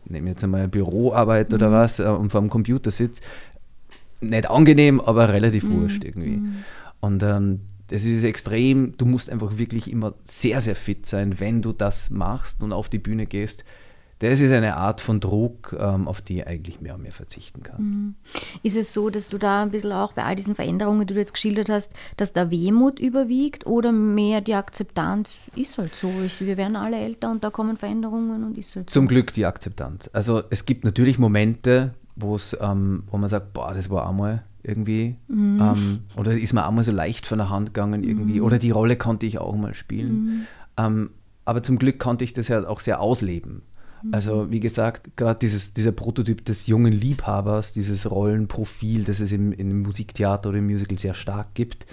nehme jetzt einmal Büroarbeit oder mhm. was äh, und vor dem Computer sitze, nicht angenehm, aber relativ mhm. wurscht irgendwie. Mhm. Und ähm, das ist extrem, du musst einfach wirklich immer sehr, sehr fit sein, wenn du das machst und auf die Bühne gehst. Das ist eine Art von Druck, ähm, auf die ich eigentlich mehr und mehr verzichten kann. Mhm. Ist es so, dass du da ein bisschen auch bei all diesen Veränderungen, die du jetzt geschildert hast, dass da Wehmut überwiegt oder mehr die Akzeptanz ist halt so? Wir werden alle älter und da kommen Veränderungen und ist halt Zum so. Glück die Akzeptanz. Also es gibt natürlich Momente, ähm, wo man sagt, boah, das war einmal irgendwie. Mhm. Ähm, oder ist mir auch mal so leicht von der Hand gegangen irgendwie. Mhm. Oder die Rolle konnte ich auch mal spielen. Mhm. Ähm, aber zum Glück konnte ich das ja auch sehr ausleben. Mhm. Also wie gesagt, gerade dieser Prototyp des jungen Liebhabers, dieses Rollenprofil, das es im, im Musiktheater oder im Musical sehr stark gibt,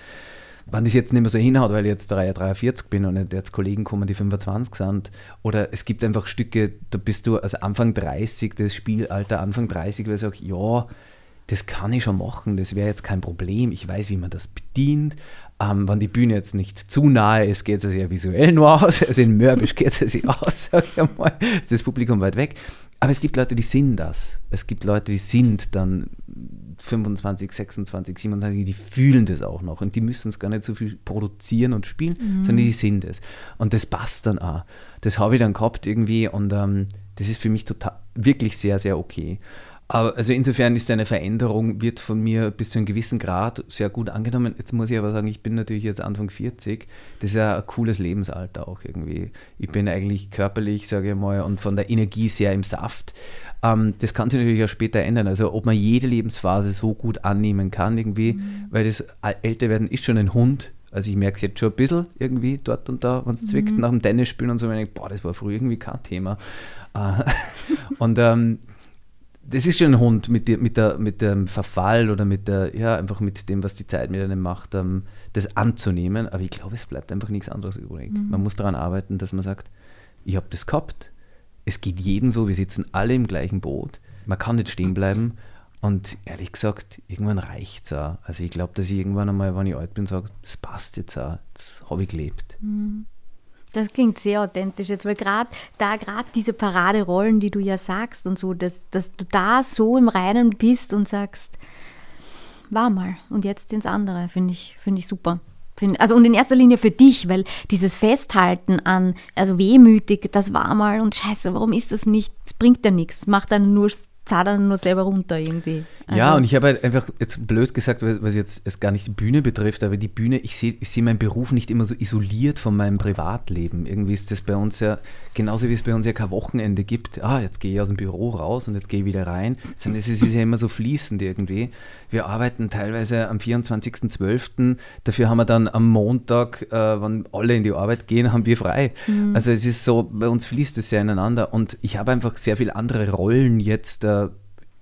wenn das jetzt nicht mehr so hinhaut, weil ich jetzt 43 bin und jetzt Kollegen kommen, die 25 sind, oder es gibt einfach Stücke, da bist du also Anfang 30, das Spielalter Anfang 30, weil ich sage, ja, das kann ich schon machen, das wäre jetzt kein Problem, ich weiß, wie man das bedient. Ähm, wenn die Bühne jetzt nicht zu nahe ist, geht es ja visuell nur aus, also in Mörbisch geht es ja aus, sag ich einmal, ist das Publikum weit weg. Aber es gibt Leute, die sind das. Es gibt Leute, die sind dann 25, 26, 27, die fühlen das auch noch und die müssen es gar nicht so viel produzieren und spielen, mhm. sondern die sind es. Und das passt dann auch. Das habe ich dann gehabt irgendwie und ähm, das ist für mich total, wirklich sehr, sehr okay. Aber also insofern ist eine Veränderung, wird von mir bis zu einem gewissen Grad sehr gut angenommen. Jetzt muss ich aber sagen, ich bin natürlich jetzt Anfang 40. Das ist ja ein cooles Lebensalter auch irgendwie. Ich bin eigentlich körperlich, sage ich mal, und von der Energie sehr im Saft. Ähm, das kann sich natürlich auch später ändern. Also ob man jede Lebensphase so gut annehmen kann irgendwie, mhm. weil das Älterwerden ist schon ein Hund. Also ich merke es jetzt schon ein bisschen irgendwie dort und da, wenn es zwickt mhm. nach dem Tennis spielen und so, wenn ich denke, boah, das war früher irgendwie kein Thema. Äh, und ähm, das ist schon ein Hund mit, mit, der, mit dem Verfall oder mit der, ja, einfach mit dem, was die Zeit mit einem macht, ähm, das anzunehmen. Aber ich glaube, es bleibt einfach nichts anderes übrig. Mhm. Man muss daran arbeiten, dass man sagt, ich habe das gehabt, es geht jedem so, wir sitzen alle im gleichen Boot, man kann nicht stehen bleiben. Und ehrlich gesagt, irgendwann reicht es auch. Also ich glaube, dass ich irgendwann einmal, wenn ich alt bin, sage, das passt jetzt auch, das habe ich gelebt. Mhm. Das klingt sehr authentisch jetzt, weil gerade da, gerade diese Paraderollen, die du ja sagst und so, dass, dass du da so im Reinen bist und sagst, war mal und jetzt ins andere, finde ich, find ich super. Find, also und in erster Linie für dich, weil dieses Festhalten an, also wehmütig, das war mal und scheiße, warum ist das nicht, das bringt ja nichts, macht dann nur zahlt dann nur selber runter irgendwie. Also ja, und ich habe halt einfach jetzt blöd gesagt, was jetzt es gar nicht die Bühne betrifft, aber die Bühne, ich sehe ich seh meinen Beruf nicht immer so isoliert von meinem Privatleben. Irgendwie ist das bei uns ja, genauso wie es bei uns ja kein Wochenende gibt, ah, jetzt gehe ich aus dem Büro raus und jetzt gehe ich wieder rein, sondern es ist ja immer so fließend irgendwie. Wir arbeiten teilweise am 24.12., dafür haben wir dann am Montag, äh, wenn alle in die Arbeit gehen, haben wir frei. Mhm. Also es ist so, bei uns fließt es sehr ineinander und ich habe einfach sehr viele andere Rollen jetzt äh,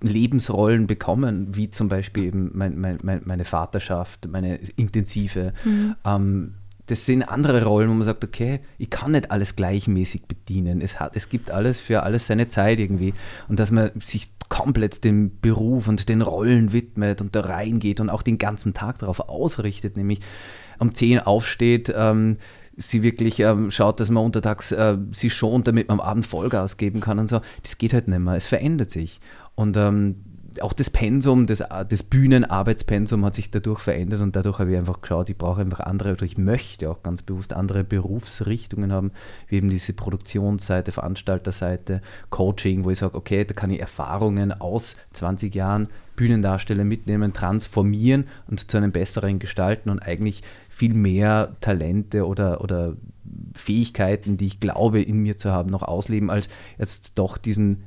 Lebensrollen bekommen, wie zum Beispiel eben mein, mein, meine Vaterschaft, meine intensive. Mhm. Ähm, das sind andere Rollen, wo man sagt, okay, ich kann nicht alles gleichmäßig bedienen. Es, hat, es gibt alles für alles seine Zeit irgendwie. Und dass man sich komplett dem Beruf und den Rollen widmet und da reingeht und auch den ganzen Tag darauf ausrichtet, nämlich um 10 aufsteht, ähm, sie wirklich ähm, schaut, dass man untertags äh, sie schont, damit man am Abend Vollgas geben kann und so. Das geht halt nicht mehr. Es verändert sich. Und ähm, auch das Pensum, das, das Bühnenarbeitspensum hat sich dadurch verändert und dadurch habe ich einfach geschaut, ich brauche einfach andere oder ich möchte auch ganz bewusst andere Berufsrichtungen haben, wie eben diese Produktionsseite, Veranstalterseite, Coaching, wo ich sage, okay, da kann ich Erfahrungen aus 20 Jahren Bühnendarsteller mitnehmen, transformieren und zu einem besseren gestalten und eigentlich viel mehr Talente oder, oder Fähigkeiten, die ich glaube in mir zu haben, noch ausleben, als jetzt doch diesen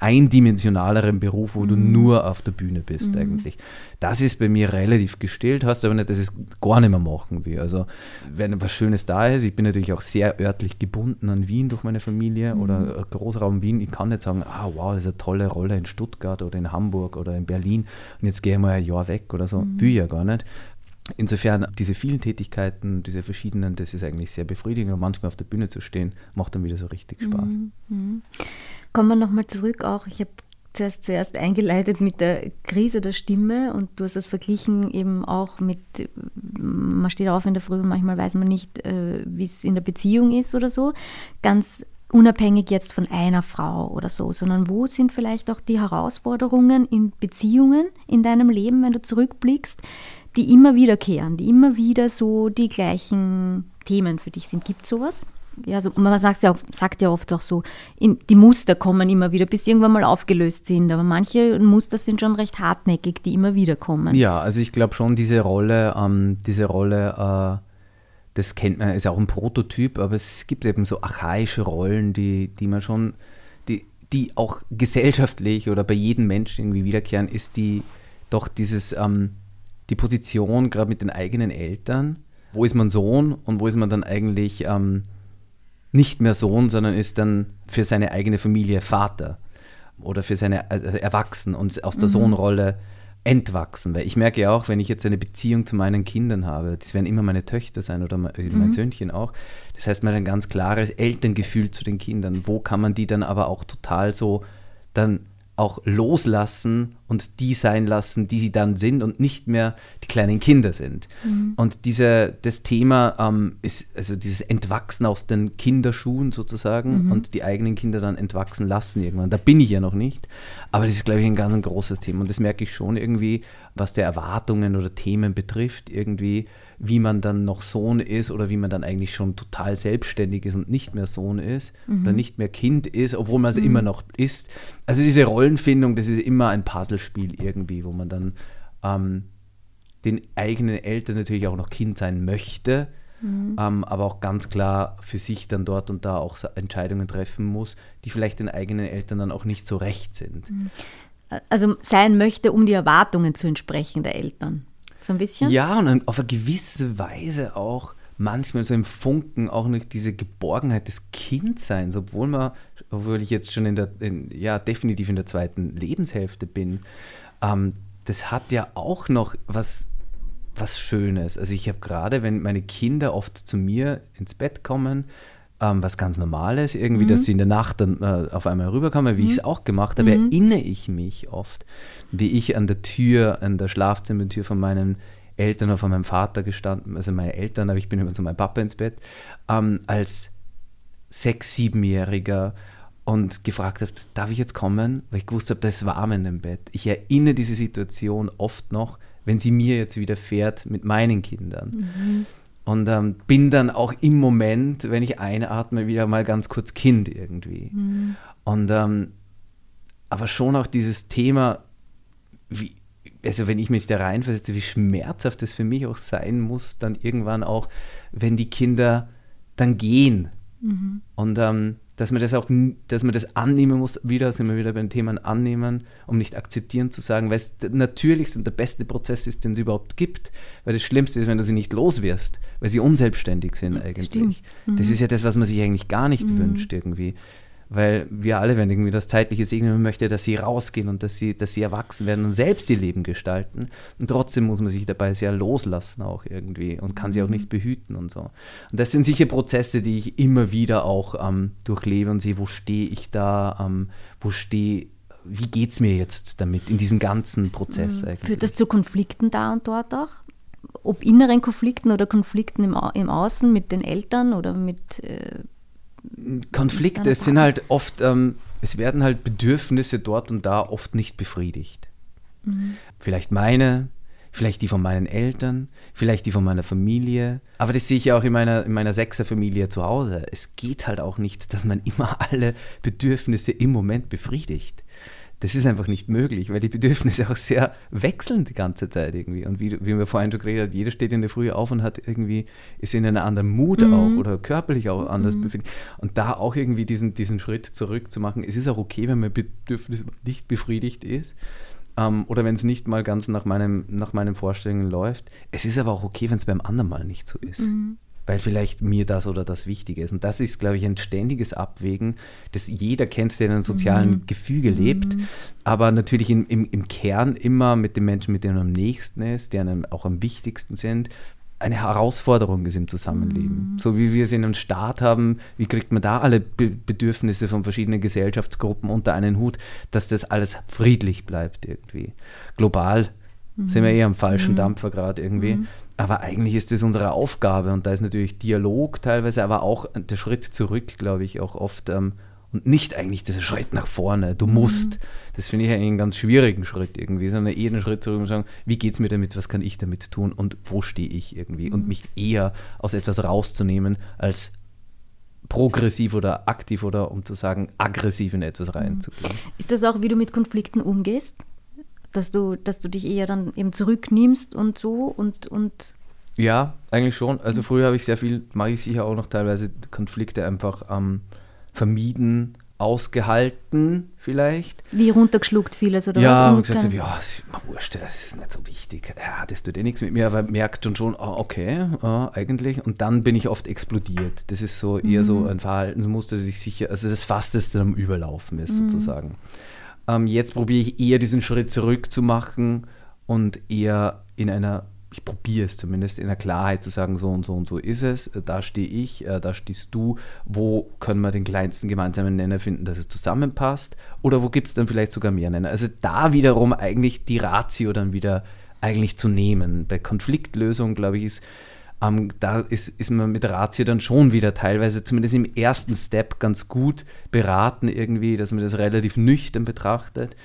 eindimensionaleren Beruf, wo mhm. du nur auf der Bühne bist mhm. eigentlich. Das ist bei mir relativ gestillt, hast aber nicht, dass ich es gar nicht mehr machen will. Also wenn was Schönes da ist, ich bin natürlich auch sehr örtlich gebunden an Wien durch meine Familie mhm. oder Großraum Wien. Ich kann nicht sagen, ah wow, das ist eine tolle Rolle in Stuttgart oder in Hamburg oder in Berlin und jetzt gehe ich mal ein Jahr weg oder so. Mhm. Will ich ja gar nicht. Insofern, diese vielen Tätigkeiten, diese verschiedenen, das ist eigentlich sehr befriedigend und manchmal auf der Bühne zu stehen, macht dann wieder so richtig Spaß. Mhm. mhm. Kommen wir nochmal zurück auch. Ich habe zuerst, zuerst eingeleitet mit der Krise der Stimme und du hast das verglichen eben auch mit, man steht auf in der Früh und manchmal weiß man nicht, äh, wie es in der Beziehung ist oder so. Ganz unabhängig jetzt von einer Frau oder so, sondern wo sind vielleicht auch die Herausforderungen in Beziehungen in deinem Leben, wenn du zurückblickst, die immer wiederkehren, die immer wieder so die gleichen Themen für dich sind. Gibt es sowas? ja, also man sagt ja, sagt ja oft auch so, in, die Muster kommen immer wieder, bis sie irgendwann mal aufgelöst sind. Aber manche Muster sind schon recht hartnäckig, die immer wieder kommen. Ja, also ich glaube schon, diese Rolle, ähm, diese Rolle, äh, das kennt man, ist auch ein Prototyp, aber es gibt eben so archaische Rollen, die, die man schon, die, die auch gesellschaftlich oder bei jedem Menschen irgendwie wiederkehren, ist die doch dieses, ähm, die Position gerade mit den eigenen Eltern. Wo ist man Sohn und wo ist man dann eigentlich ähm, nicht mehr Sohn, sondern ist dann für seine eigene Familie Vater oder für seine also Erwachsenen und aus der mhm. Sohnrolle entwachsen. Weil ich merke ja auch, wenn ich jetzt eine Beziehung zu meinen Kindern habe, das werden immer meine Töchter sein oder mein, mhm. Söhnchen auch. Das heißt, man hat ein ganz klares Elterngefühl zu den Kindern. Wo kann man die dann aber auch total so dann auch loslassen und die sein lassen, die sie dann sind und nicht mehr die kleinen Kinder sind. Mhm. Und diese, das Thema ähm, ist also dieses Entwachsen aus den Kinderschuhen sozusagen mhm. und die eigenen Kinder dann entwachsen lassen irgendwann. Da bin ich ja noch nicht, aber das ist, glaube ich, ein ganz ein großes Thema und das merke ich schon irgendwie, was der Erwartungen oder Themen betrifft, irgendwie wie man dann noch Sohn ist oder wie man dann eigentlich schon total selbstständig ist und nicht mehr Sohn ist mhm. oder nicht mehr Kind ist, obwohl man es mhm. immer noch ist. Also diese Rollenfindung, das ist immer ein Puzzlespiel irgendwie, wo man dann ähm, den eigenen Eltern natürlich auch noch Kind sein möchte, mhm. ähm, aber auch ganz klar für sich dann dort und da auch Entscheidungen treffen muss, die vielleicht den eigenen Eltern dann auch nicht so recht sind. Mhm. Also sein möchte, um die Erwartungen zu entsprechen der Eltern. So ein bisschen? Ja, und auf eine gewisse Weise auch manchmal so im Funken auch noch diese Geborgenheit des Kindseins, obwohl man, obwohl ich jetzt schon in der, in, ja, definitiv in der zweiten Lebenshälfte bin, ähm, das hat ja auch noch was, was Schönes. Also ich habe gerade, wenn meine Kinder oft zu mir ins Bett kommen, ähm, was ganz Normales, irgendwie, mhm. dass sie in der Nacht dann äh, auf einmal rüberkommen, wie mhm. ich es auch gemacht habe, mhm. erinnere ich mich oft, wie ich an der Tür, an der Schlafzimmertür von meinen Eltern oder von meinem Vater gestanden, also meine Eltern, aber ich bin immer zu meinem Papa ins Bett, ähm, als sechs-, siebenjähriger und gefragt habe, darf ich jetzt kommen? Weil ich gewusst habe, da ist warm in dem Bett. Ich erinnere diese Situation oft noch, wenn sie mir jetzt widerfährt mit meinen Kindern. Mhm. Und ähm, bin dann auch im Moment, wenn ich einatme, wieder mal ganz kurz Kind irgendwie. Mhm. Und ähm, aber schon auch dieses Thema, wie, also wenn ich mich da reinversetze, wie schmerzhaft es für mich auch sein muss, dann irgendwann auch, wenn die Kinder dann gehen. Mhm. Und ähm, dass man das auch, dass man das annehmen muss, wieder sind wir wieder beim Thema annehmen, um nicht akzeptieren zu sagen, weil es der natürlichste und der beste Prozess ist, den es überhaupt gibt. Weil das Schlimmste ist, wenn du sie nicht los wirst, weil sie unselbstständig sind eigentlich. Mhm. Das ist ja das, was man sich eigentlich gar nicht mhm. wünscht irgendwie weil wir alle, wenn irgendwie das zeitliche segnen möchte, dass sie rausgehen und dass sie, dass sie erwachsen werden und selbst ihr Leben gestalten. Und trotzdem muss man sich dabei sehr loslassen auch irgendwie und kann sie auch mhm. nicht behüten und so. Und das sind sicher Prozesse, die ich immer wieder auch ähm, durchlebe und sehe, wo stehe ich da, ähm, wo stehe wie geht es mir jetzt damit in diesem ganzen Prozess mhm. eigentlich? Führt das zu Konflikten da und dort auch? Ob inneren Konflikten oder Konflikten im, im Außen mit den Eltern oder mit äh, Konflikte sind halt oft, ähm, es werden halt Bedürfnisse dort und da oft nicht befriedigt. Mhm. Vielleicht meine, vielleicht die von meinen Eltern, vielleicht die von meiner Familie. Aber das sehe ich ja auch in meiner, in meiner Sechserfamilie zu Hause. Es geht halt auch nicht, dass man immer alle Bedürfnisse im Moment befriedigt. Das ist einfach nicht möglich, weil die Bedürfnisse auch sehr wechseln die ganze Zeit irgendwie. Und wie, wie wir vorhin schon geredet haben, jeder steht in der Früh auf und hat irgendwie, ist in einem anderen Mut mhm. auch oder körperlich auch anders mhm. befindet. Und da auch irgendwie diesen, diesen Schritt zurück zu machen, es ist auch okay, wenn mein Bedürfnis nicht befriedigt ist. Ähm, oder wenn es nicht mal ganz nach, meinem, nach meinen Vorstellungen läuft. Es ist aber auch okay, wenn es beim anderen mal nicht so ist. Mhm weil vielleicht mir das oder das wichtig ist. Und das ist, glaube ich, ein ständiges Abwägen, das jeder kennt, der in einem sozialen mhm. Gefüge lebt, mhm. aber natürlich im, im, im Kern immer mit den Menschen, mit denen man am nächsten ist, die einem auch am wichtigsten sind, eine Herausforderung ist im Zusammenleben. Mhm. So wie wir es in einem Staat haben, wie kriegt man da alle Be Bedürfnisse von verschiedenen Gesellschaftsgruppen unter einen Hut, dass das alles friedlich bleibt irgendwie. Global mhm. sind wir eher am falschen mhm. Dampfer gerade irgendwie. Mhm. Aber eigentlich ist das unsere Aufgabe und da ist natürlich Dialog teilweise, aber auch der Schritt zurück, glaube ich, auch oft ähm, und nicht eigentlich dieser Schritt nach vorne. Du mhm. musst. Das finde ich einen ganz schwierigen Schritt irgendwie, sondern eher einen Schritt zurück und sagen, wie geht es mir damit, was kann ich damit tun und wo stehe ich irgendwie mhm. und mich eher aus etwas rauszunehmen als progressiv oder aktiv oder um zu sagen aggressiv in etwas mhm. reinzugehen. Ist das auch, wie du mit Konflikten umgehst? Dass du, dass du dich eher dann eben zurücknimmst und so und, und ja, eigentlich schon. Also früher habe ich sehr viel, mache ich sicher auch noch teilweise Konflikte einfach ähm, vermieden, ausgehalten vielleicht. Wie runtergeschluckt vieles oder ja, was? Ja, und gesagt habe, ja, wurscht, das ist nicht so wichtig. Ja, das tut eh nichts mit mir, aber merkt schon schon, oh, okay, oh, eigentlich. Und dann bin ich oft explodiert. Das ist so eher mhm. so ein Verhaltensmuster, das ich sicher, also das Fasteste am Überlaufen ist mhm. sozusagen. Ähm, jetzt probiere ich eher diesen Schritt zurück zu machen und eher in einer, ich probiere es zumindest, in der Klarheit zu sagen, so und so und so ist es, äh, da stehe ich, äh, da stehst du, wo können wir den kleinsten gemeinsamen Nenner finden, dass es zusammenpasst oder wo gibt es dann vielleicht sogar mehr Nenner. Also da wiederum eigentlich die Ratio dann wieder eigentlich zu nehmen. Bei Konfliktlösung, glaube ich, ist ähm, da ist, ist man mit Ratio dann schon wieder teilweise, zumindest im ersten Step, ganz gut beraten irgendwie, dass man das relativ nüchtern betrachtet.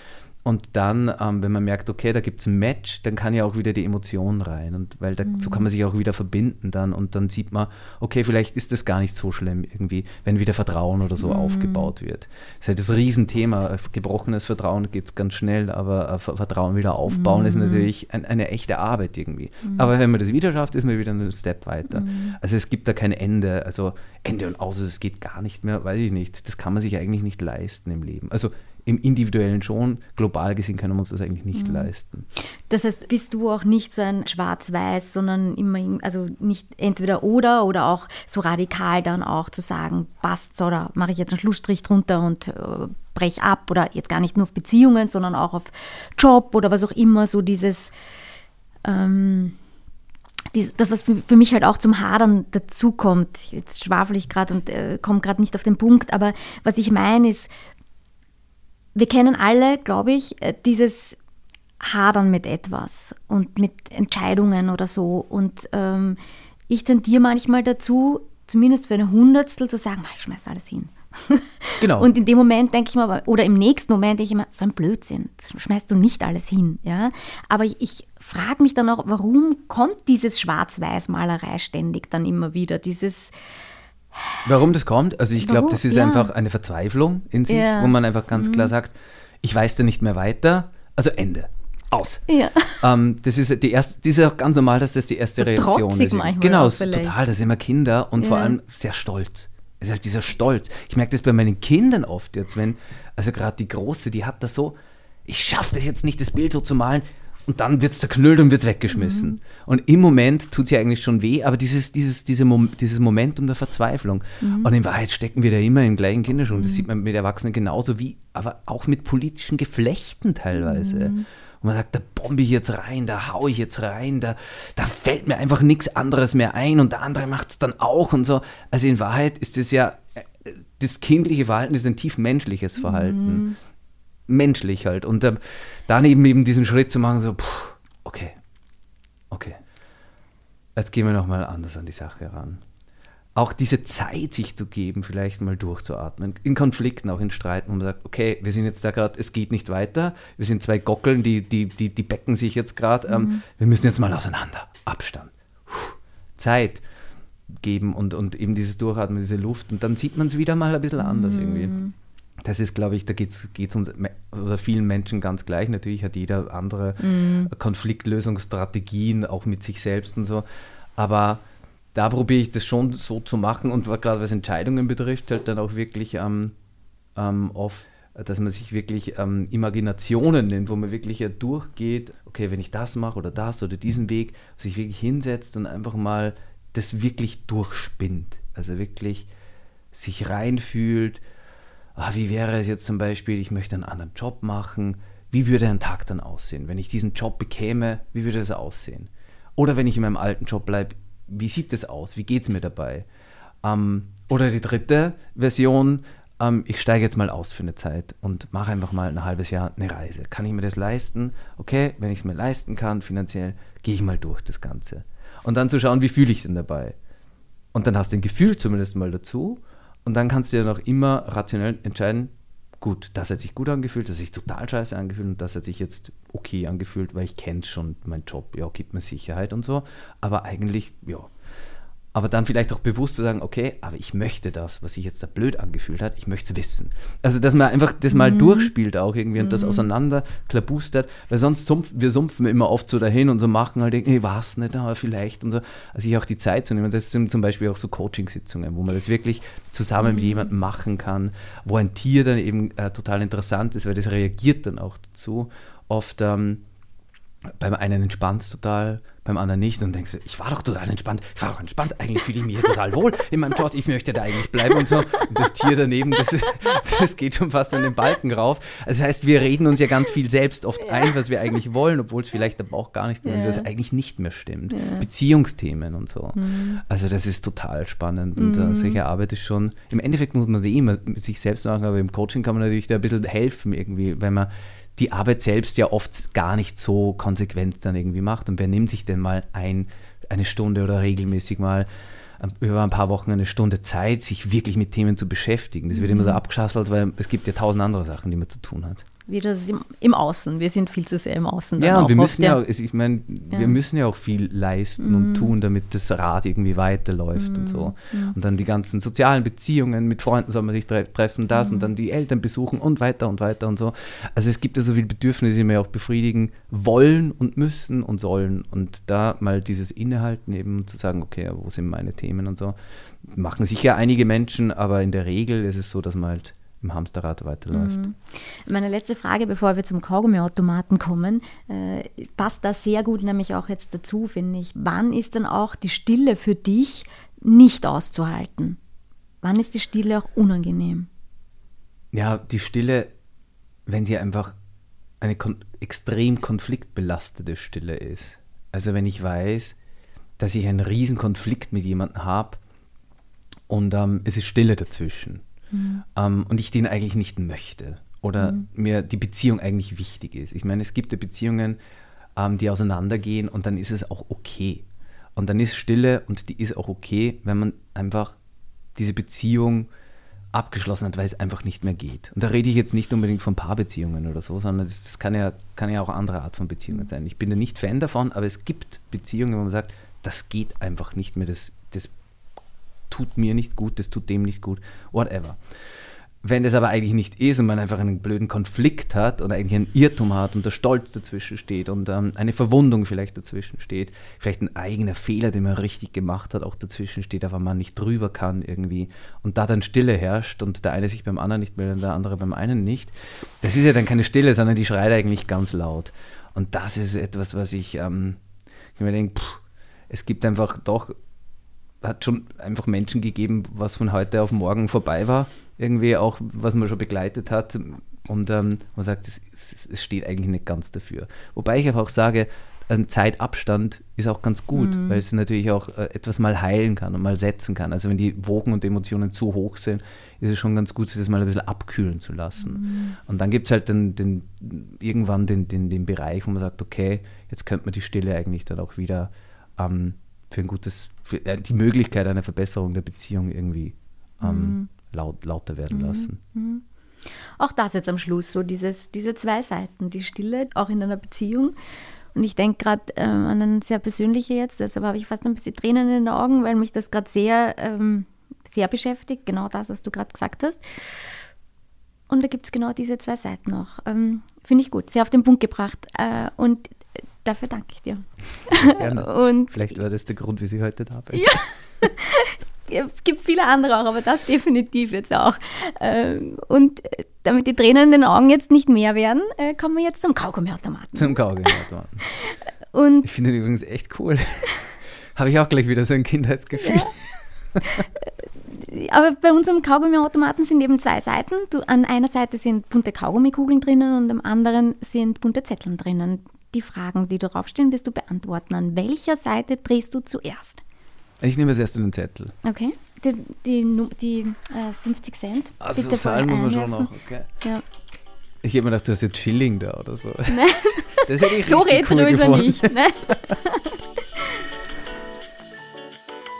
Und dann, ähm, wenn man merkt, okay, da gibt es ein Match, dann kann ja auch wieder die Emotion rein. Und weil da, mhm. so kann man sich auch wieder verbinden dann. Und dann sieht man, okay, vielleicht ist das gar nicht so schlimm irgendwie, wenn wieder Vertrauen oder so mhm. aufgebaut wird. Das ist halt das Riesenthema. Gebrochenes Vertrauen geht es ganz schnell, aber äh, Vertrauen wieder aufbauen mhm. ist natürlich ein, eine echte Arbeit irgendwie. Mhm. Aber wenn man das wieder schafft, ist man wieder einen Step weiter. Mhm. Also es gibt da kein Ende. Also Ende und aus, es geht gar nicht mehr, weiß ich nicht. Das kann man sich eigentlich nicht leisten im Leben. Also im Individuellen schon, global gesehen können wir uns das eigentlich nicht mhm. leisten. Das heißt, bist du auch nicht so ein Schwarz-Weiß, sondern immer, also nicht entweder oder oder auch so radikal dann auch zu sagen, passt oder mache ich jetzt einen Schlussstrich drunter und äh, brech ab oder jetzt gar nicht nur auf Beziehungen, sondern auch auf Job oder was auch immer, so dieses, ähm, das, was für mich halt auch zum Hadern dazukommt, jetzt schwafel ich gerade und äh, komme gerade nicht auf den Punkt, aber was ich meine ist, wir kennen alle, glaube ich, äh, dieses Hadern mit etwas und mit Entscheidungen oder so. Und ähm, ich tendiere manchmal dazu, zumindest für eine Hundertstel zu sagen, ich schmeiß alles hin. Genau. Und in dem Moment denke ich mir, oder im nächsten Moment denke ich mir, so ein Blödsinn, das schmeißt du nicht alles hin. Ja? Aber ich, ich frage mich dann auch, warum kommt dieses Schwarz-Weiß-Malerei ständig dann immer wieder? Dieses, Warum das kommt? Also ich glaube, das ist ja. einfach eine Verzweiflung in sich, ja. wo man einfach ganz mhm. klar sagt, ich weiß da nicht mehr weiter, also Ende. Aus. Ja. Ähm, das, ist die erste, das ist auch ganz normal, dass das die erste so Reaktion ist. Manchmal genau, total, das sind immer Kinder und vor allem sehr stolz. Es ist halt dieser Stolz. Ich merke das bei meinen Kindern oft jetzt, wenn, also gerade die Große, die hat das so, ich schaffe das jetzt nicht, das Bild so zu malen und dann wird es zerknüllt und wird weggeschmissen. Mhm. Und im Moment tut es ja eigentlich schon weh, aber dieses, dieses, diese Mom dieses Momentum der Verzweiflung. Mhm. Und in Wahrheit stecken wir da immer im gleichen Kinderschuh. Mhm. Das sieht man mit Erwachsenen genauso wie, aber auch mit politischen Geflechten teilweise. Mhm. Und man sagt, da bombe ich jetzt rein, da haue ich jetzt rein, da, da fällt mir einfach nichts anderes mehr ein und der andere macht es dann auch und so. Also in Wahrheit ist das ja, äh, das kindliche Verhalten ist ein tief menschliches Verhalten. Menschlich halt. Und äh, dann eben, eben diesen Schritt zu machen, so, puh, okay, okay, jetzt gehen wir nochmal anders an die Sache ran. Auch diese Zeit sich zu geben, vielleicht mal durchzuatmen. In Konflikten, auch in Streiten, wo man sagt, okay, wir sind jetzt da gerade, es geht nicht weiter, wir sind zwei Gockeln, die, die, die, die becken sich jetzt gerade, ähm, mhm. wir müssen jetzt mal auseinander. Abstand. Puh, Zeit geben und, und eben dieses Durchatmen, diese Luft. Und dann sieht man es wieder mal ein bisschen anders mhm. irgendwie. Das ist, glaube ich, da geht es uns oder vielen Menschen ganz gleich. Natürlich hat jeder andere mhm. Konfliktlösungsstrategien, auch mit sich selbst und so. Aber da probiere ich das schon so zu machen und gerade was Entscheidungen betrifft, halt dann auch wirklich ähm, ähm, oft, dass man sich wirklich ähm, Imaginationen nimmt, wo man wirklich ja durchgeht, okay, wenn ich das mache oder das oder diesen Weg, sich wirklich hinsetzt und einfach mal das wirklich durchspinnt. Also wirklich sich reinfühlt, ah, wie wäre es jetzt zum Beispiel, ich möchte einen anderen Job machen, wie würde ein Tag dann aussehen? Wenn ich diesen Job bekäme, wie würde es aussehen? Oder wenn ich in meinem alten Job bleibe, wie sieht es aus? Wie geht es mir dabei? Ähm, oder die dritte Version, ähm, ich steige jetzt mal aus für eine Zeit und mache einfach mal ein halbes Jahr eine Reise. Kann ich mir das leisten? Okay, wenn ich es mir leisten kann, finanziell, gehe ich mal durch das Ganze. Und dann zu schauen, wie fühle ich denn dabei? Und dann hast du ein Gefühl zumindest mal dazu und dann kannst du ja noch immer rationell entscheiden, gut, das hat sich gut angefühlt, das hat sich total scheiße angefühlt und das hat sich jetzt okay angefühlt, weil ich kenne schon meinen Job, ja, gibt mir Sicherheit und so. Aber eigentlich, ja, aber dann vielleicht auch bewusst zu sagen, okay, aber ich möchte das, was sich jetzt da blöd angefühlt hat, ich möchte es wissen. Also, dass man einfach das mal mhm. durchspielt auch irgendwie und mhm. das auseinander klabustert, weil sonst sumpf, wir sumpfen immer oft so dahin und so machen halt irgendwie, was nicht, aber vielleicht und so. Also sich auch die Zeit zu nehmen. Das sind zum Beispiel auch so Coaching-Sitzungen, wo man das wirklich zusammen mhm. mit jemandem machen kann, wo ein Tier dann eben äh, total interessant ist, weil das reagiert dann auch dazu. Oft ähm, beim einen entspannt es total, beim anderen nicht und denkst, ich war doch total entspannt, ich war doch entspannt, eigentlich fühle ich mich hier total wohl in meinem Job, ich möchte da eigentlich bleiben und so. Und das Tier daneben, das, das geht schon fast an den Balken rauf. Also das heißt, wir reden uns ja ganz viel selbst oft ein, was wir eigentlich wollen, obwohl es vielleicht aber auch gar nicht mehr, ja. das eigentlich nicht mehr stimmt. Ja. Beziehungsthemen und so. Mhm. Also das ist total spannend und äh, mhm. äh, solche Arbeit ist schon, im Endeffekt muss man sie immer sich selbst machen, aber im Coaching kann man natürlich da ein bisschen helfen irgendwie, wenn man die Arbeit selbst ja oft gar nicht so konsequent dann irgendwie macht. Und wer nimmt sich denn mal ein, eine Stunde oder regelmäßig mal ähm, über ein paar Wochen eine Stunde Zeit, sich wirklich mit Themen zu beschäftigen? Das wird immer so mhm. abgeschasselt, weil es gibt ja tausend andere Sachen, die man zu tun hat wieder im, im, Außen. Wir sind viel zu sehr im Außen. ja, und wir müssen ja, auch, ich meine, ja. wir müssen ja auch viel leisten mm. und mhm. tun, damit das Rad irgendwie weiterläuft mm. und so. Mm. Und dann die ganzen sozialen Beziehungen, mit Freunden soll man sich tre treffen, das und mhm. dann die Eltern besuchen und weiter und weiter und so. Also es gibt ja so viele Bedürfnisse, die wir auch befriedigen wollen und müssen und sollen. Und da mal dieses Innehalten eben zu sagen, okay, wo sind meine Themen und so, machen sicher einige Menschen, aber in der Regel ist es so, dass man halt im Hamsterrad weiterläuft. Mhm. Meine letzte Frage, bevor wir zum Kaugummiautomaten kommen, äh, passt da sehr gut nämlich auch jetzt dazu, finde ich. Wann ist dann auch die Stille für dich nicht auszuhalten? Wann ist die Stille auch unangenehm? Ja, die Stille, wenn sie einfach eine kon extrem konfliktbelastete Stille ist. Also wenn ich weiß, dass ich einen riesen Konflikt mit jemandem habe und ähm, es ist Stille dazwischen mhm. ähm, und ich den eigentlich nicht möchte oder mhm. mir die Beziehung eigentlich wichtig ist. Ich meine, es gibt ja Beziehungen, ähm, die auseinandergehen und dann ist es auch okay. Und dann ist Stille und die ist auch okay, wenn man einfach diese Beziehung abgeschlossen hat, weil es einfach nicht mehr geht. Und da rede ich jetzt nicht unbedingt von Paarbeziehungen oder so, sondern das, das kann, ja, kann ja auch andere Art von Beziehungen mhm. sein. Ich bin da nicht Fan davon, aber es gibt Beziehungen, wo man sagt, das geht einfach nicht mehr, das, das tut mir nicht gut, das tut dem nicht gut, whatever. Wenn das aber eigentlich nicht ist und man einfach einen blöden Konflikt hat oder eigentlich einen Irrtum hat und der Stolz dazwischen steht und ähm, eine Verwundung vielleicht dazwischen steht, vielleicht ein eigener Fehler, den man richtig gemacht hat, auch dazwischen steht, aber man nicht drüber kann irgendwie und da dann Stille herrscht und der eine sich beim anderen nicht meldet und der andere beim einen nicht, das ist ja dann keine Stille, sondern die schreit eigentlich ganz laut. Und das ist etwas, was ich, ähm, ich mir denke, es gibt einfach doch hat schon einfach Menschen gegeben, was von heute auf morgen vorbei war. Irgendwie auch, was man schon begleitet hat. Und ähm, man sagt, es, es, steht eigentlich nicht ganz dafür. Wobei ich aber auch sage, ein Zeitabstand ist auch ganz gut, mhm. weil es natürlich auch äh, etwas mal heilen kann und mal setzen kann. Also wenn die Wogen und Emotionen zu hoch sind, ist es schon ganz gut, sich das mal ein bisschen abkühlen zu lassen. Mhm. Und dann gibt es halt den, den, irgendwann den, den, den Bereich, wo man sagt, okay, jetzt könnte man die Stille eigentlich dann auch wieder ähm, für ein gutes, für äh, die Möglichkeit einer Verbesserung der Beziehung irgendwie ähm, mhm. laut, lauter werden mhm. lassen. Mhm. Auch das jetzt am Schluss, so dieses, diese zwei Seiten, die Stille, auch in einer Beziehung. Und ich denke gerade ähm, an ein sehr persönliche jetzt, deshalb habe ich fast ein bisschen Tränen in den Augen, weil mich das gerade sehr, ähm, sehr beschäftigt, genau das, was du gerade gesagt hast. Und da gibt es genau diese zwei Seiten auch. Ähm, Finde ich gut, sehr auf den Punkt gebracht. Äh, und dafür danke ich dir. Gerne. und Vielleicht war das der Grund, wie Sie heute da bin. Ja. es gibt viele andere auch, aber das definitiv jetzt auch. Ähm, und äh, damit die Tränen in den Augen jetzt nicht mehr werden, äh, kommen wir jetzt zum Kaugummiautomaten. Zum Kaugummiautomaten. Und Ich finde den übrigens echt cool. Habe ich auch gleich wieder so ein Kindheitsgefühl. Aber bei unserem Kaugummiautomaten sind eben zwei Seiten. Du, an einer Seite sind bunte Kaugummikugeln drinnen und am anderen sind bunte Zetteln drinnen. Die Fragen, die draufstehen, wirst du beantworten. An welcher Seite drehst du zuerst? Ich nehme jetzt erst den Zettel. Okay. Die, die, die äh, 50 Cent. Also bitte zahlen muss man schon noch. Okay. Ja. Ich hätte mir gedacht, du hast jetzt Schilling da oder so. Das hätte ich So retro cool ist er gefunden. nicht. Ne?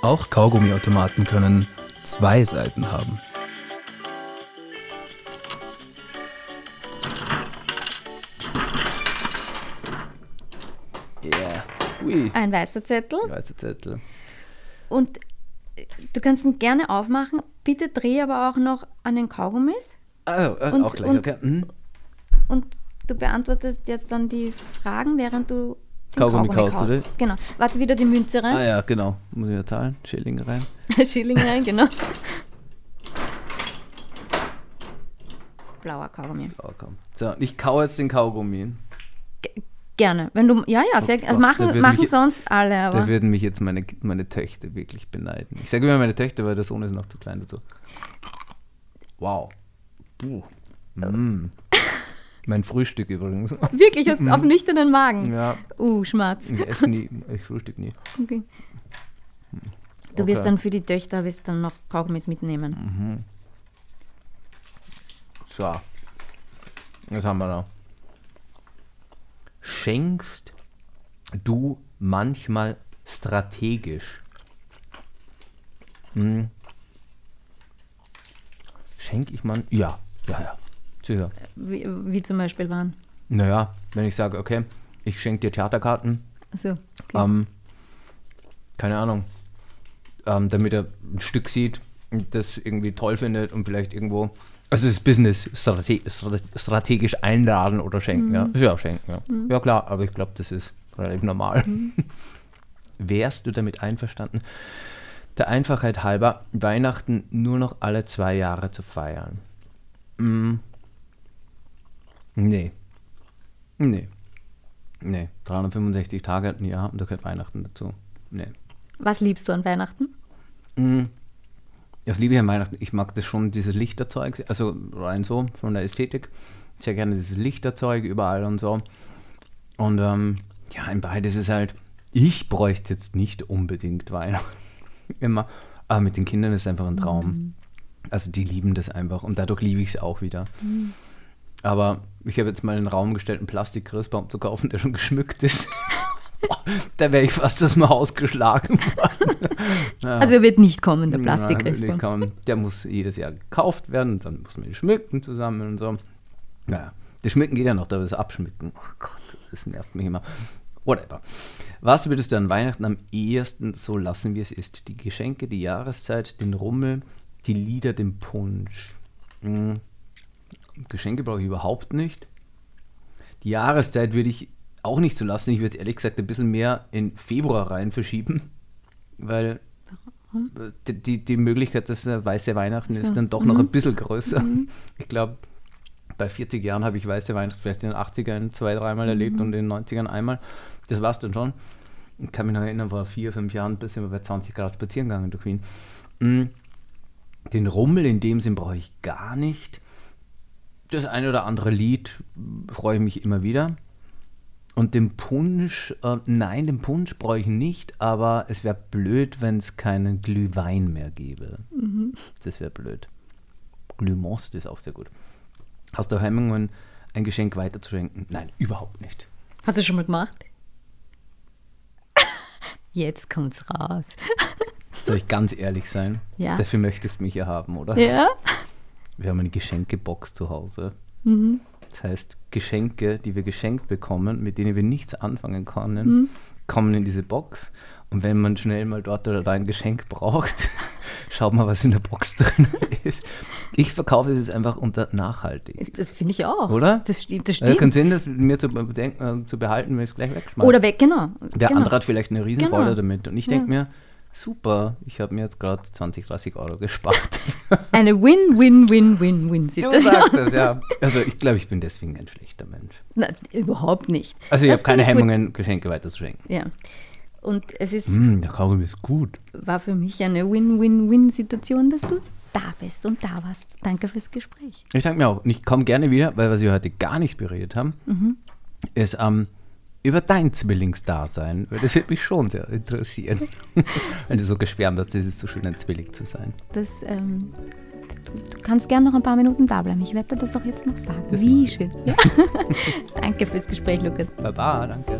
Auch Kaugummiautomaten können zwei Seiten haben. Ui. Ein weißer Zettel. Weißer Zettel. Und äh, du kannst ihn gerne aufmachen. Bitte dreh aber auch noch an den Kaugummis. Ah, äh, Und- auch gleich, und- okay. Mhm. Und du beantwortest jetzt dann die Fragen, während du den Kaugummi Kaugummi, kaust, oder? Genau. Warte wieder die Münze Ah rein. ja, genau. Muss ich ja zahlen. Schilling rein. Schilling rein, genau. Blauer Kaugummi. Oh, komm. So, ich kau jetzt den Kaugummi. Gerne. Wenn du, ja, ja, sehr, Oh also da machen, machen mich- sonst alle, Da aber würden mich jetzt meine, meine Töchter wirklich beneiden. Ich sage immer meine Töchter, weil der Sohn ist noch zu klein dazu. Wow. Puh. Mm. Mein Frühstück übrigens. wirklich hast auf nüchternen Magen. Ja, Uh, Schmerz. ich esse nie, ich frühstück nie. Okay. Du wirst Okay. dann für die Töchter wirst dann noch Kaugummis mitnehmen. Mhm. So. Was haben wir noch? Schenkst du manchmal strategisch? Hm. Schenk ich man? Ja, ja, ja. Sicher. Wie, wie zum Beispiel waren. Naja, wenn ich sage, okay, ich schenke dir Theaterkarten, Also, okay. ähm, keine Ahnung, ähm, damit er ein Stück sieht und das irgendwie toll findet und vielleicht irgendwo, also das Business strate strate strategisch einladen oder schenken, ja. Ist Ja, schenken, ja. Ja klar, aber ich glaube, das ist relativ normal. Wärst du damit einverstanden, der Einfachheit halber Weihnachten nur noch alle zwei Jahre zu feiern? Mm. Nee. Nee. Nee, 365 Tage im Jahr und da gehört Weihnachten dazu. Nee. Was liebst du an Weihnachten? Mm. Das liebe ich an Weihnachten. Ich mag das schon, dieses Lichterzeug, also rein so von der Ästhetik. Sehr gerne dieses Lichterzeug überall und so. Und ähm, ja, in beides ist halt, ich bräuchte jetzt nicht unbedingt Weihnachten. Immer. Aber mit den Kindern ist es einfach ein Traum. Also die lieben das einfach und dadurch liebe ich es auch wieder. Aber ich habe jetzt mal in den Raum gestellt, einen Plastik-Christbaum zu kaufen, der schon geschmückt ist. Boah, da wäre ich fast aus dem Haus geschlagen worden. Ja. Also er wird nicht kommen, der Nein, Plastikkrisper. will kaum. Der muss jedes Jahr gekauft werden und dann muss man die schmücken zusammen und so. Naja, das Schmücken geht ja noch, aber das Abschmücken, oh Gott, das nervt mich immer. Whatever. Was würdest du an Weihnachten am ehesten so lassen, wie es ist? Die Geschenke, die Jahreszeit, den Rummel, die Lieder, den Punsch. Hm. Geschenke brauche ich überhaupt nicht. Die Jahreszeit würde ich auch nicht so lassen. Ich würde ehrlich gesagt ein bisschen mehr in Februar rein verschieben, weil die, die, Möglichkeit, dass äh, weiße Weihnachten ist dann doch noch ein bisschen größer. Ich glaube, bei 40 Jahren habe ich weiße Weihnachten vielleicht in den 80ern zwei, dreimal erlebt und in den 90ern einmal. Das war es dann schon. Ich kann mich noch erinnern, vor vier, fünf Jahren bis wir bei 20 Grad spazieren gegangen durch Wien. Mm, Den Rummel in dem Sinn brauche ich gar nicht. Das eine oder andere Lied mm, freue ich mich immer wieder. Und den Punsch, äh, nein, den Punsch brauche ich nicht, aber es wäre blöd, wenn es keinen Glühwein mehr gäbe. Das wäre blöd. Glühmost ist auch sehr gut. Hast du Hemmungen, ein Geschenk weiterzuschenken? Nein, überhaupt nicht. Hast du schon mal gemacht? Jetzt kommt's raus. Soll ich ganz ehrlich sein? Ja. Dafür möchtest du mich ja haben, oder? Ja? Wir haben eine Geschenkebox zu Hause. Mhm. Das heißt, Geschenke, die wir geschenkt bekommen, mit denen wir nichts anfangen können, kommen in diese Box. Und wenn man schnell mal dort oder da ein Geschenk braucht, schaut mal, was in der Box drin ist. Ich verkaufe es einfach unter nachhaltig. Das finde ich auch. Oder? Das stimmt. Das Also stimmt. kann Sinn, das mir zu, bedenken, zu behalten, wenn ich es gleich wegschmeiße. Oder weg, genau. Der genau. andere hat vielleicht eine Riesenfreude Genau. damit. Und ich Ja. denke mir, super, ich habe mir jetzt gerade 20, 30 Euro gespart. Eine Win-Win-Win-Win-Win-Situation. Du sagst das, ja. Also ich glaube, ich bin deswegen ein schlechter Mensch. Na, überhaupt nicht. Also ich habe keine ich gut. Hemmungen, Geschenke weiterzuschenken. Ja. Und es ist, Mm, der Kaugummi ist gut. war für mich eine Win-Win-Win-Situation, dass du da bist und da warst. Danke fürs Gespräch. Ich danke mir auch. Und ich komme gerne wieder, weil was wir heute gar nicht beredet haben, Mhm. ist ähm, über dein Zwillingsdasein. Weil das würde mich schon sehr interessieren. Wenn du so geschwärmt hast, es ist so schön, ein Zwilling zu sein. Das, ähm, du, du kannst gerne noch ein paar Minuten da bleiben. Ich werde das auch jetzt noch sagen. Das Wie schön. Ja. Danke fürs Gespräch, Lukas. Baba, danke.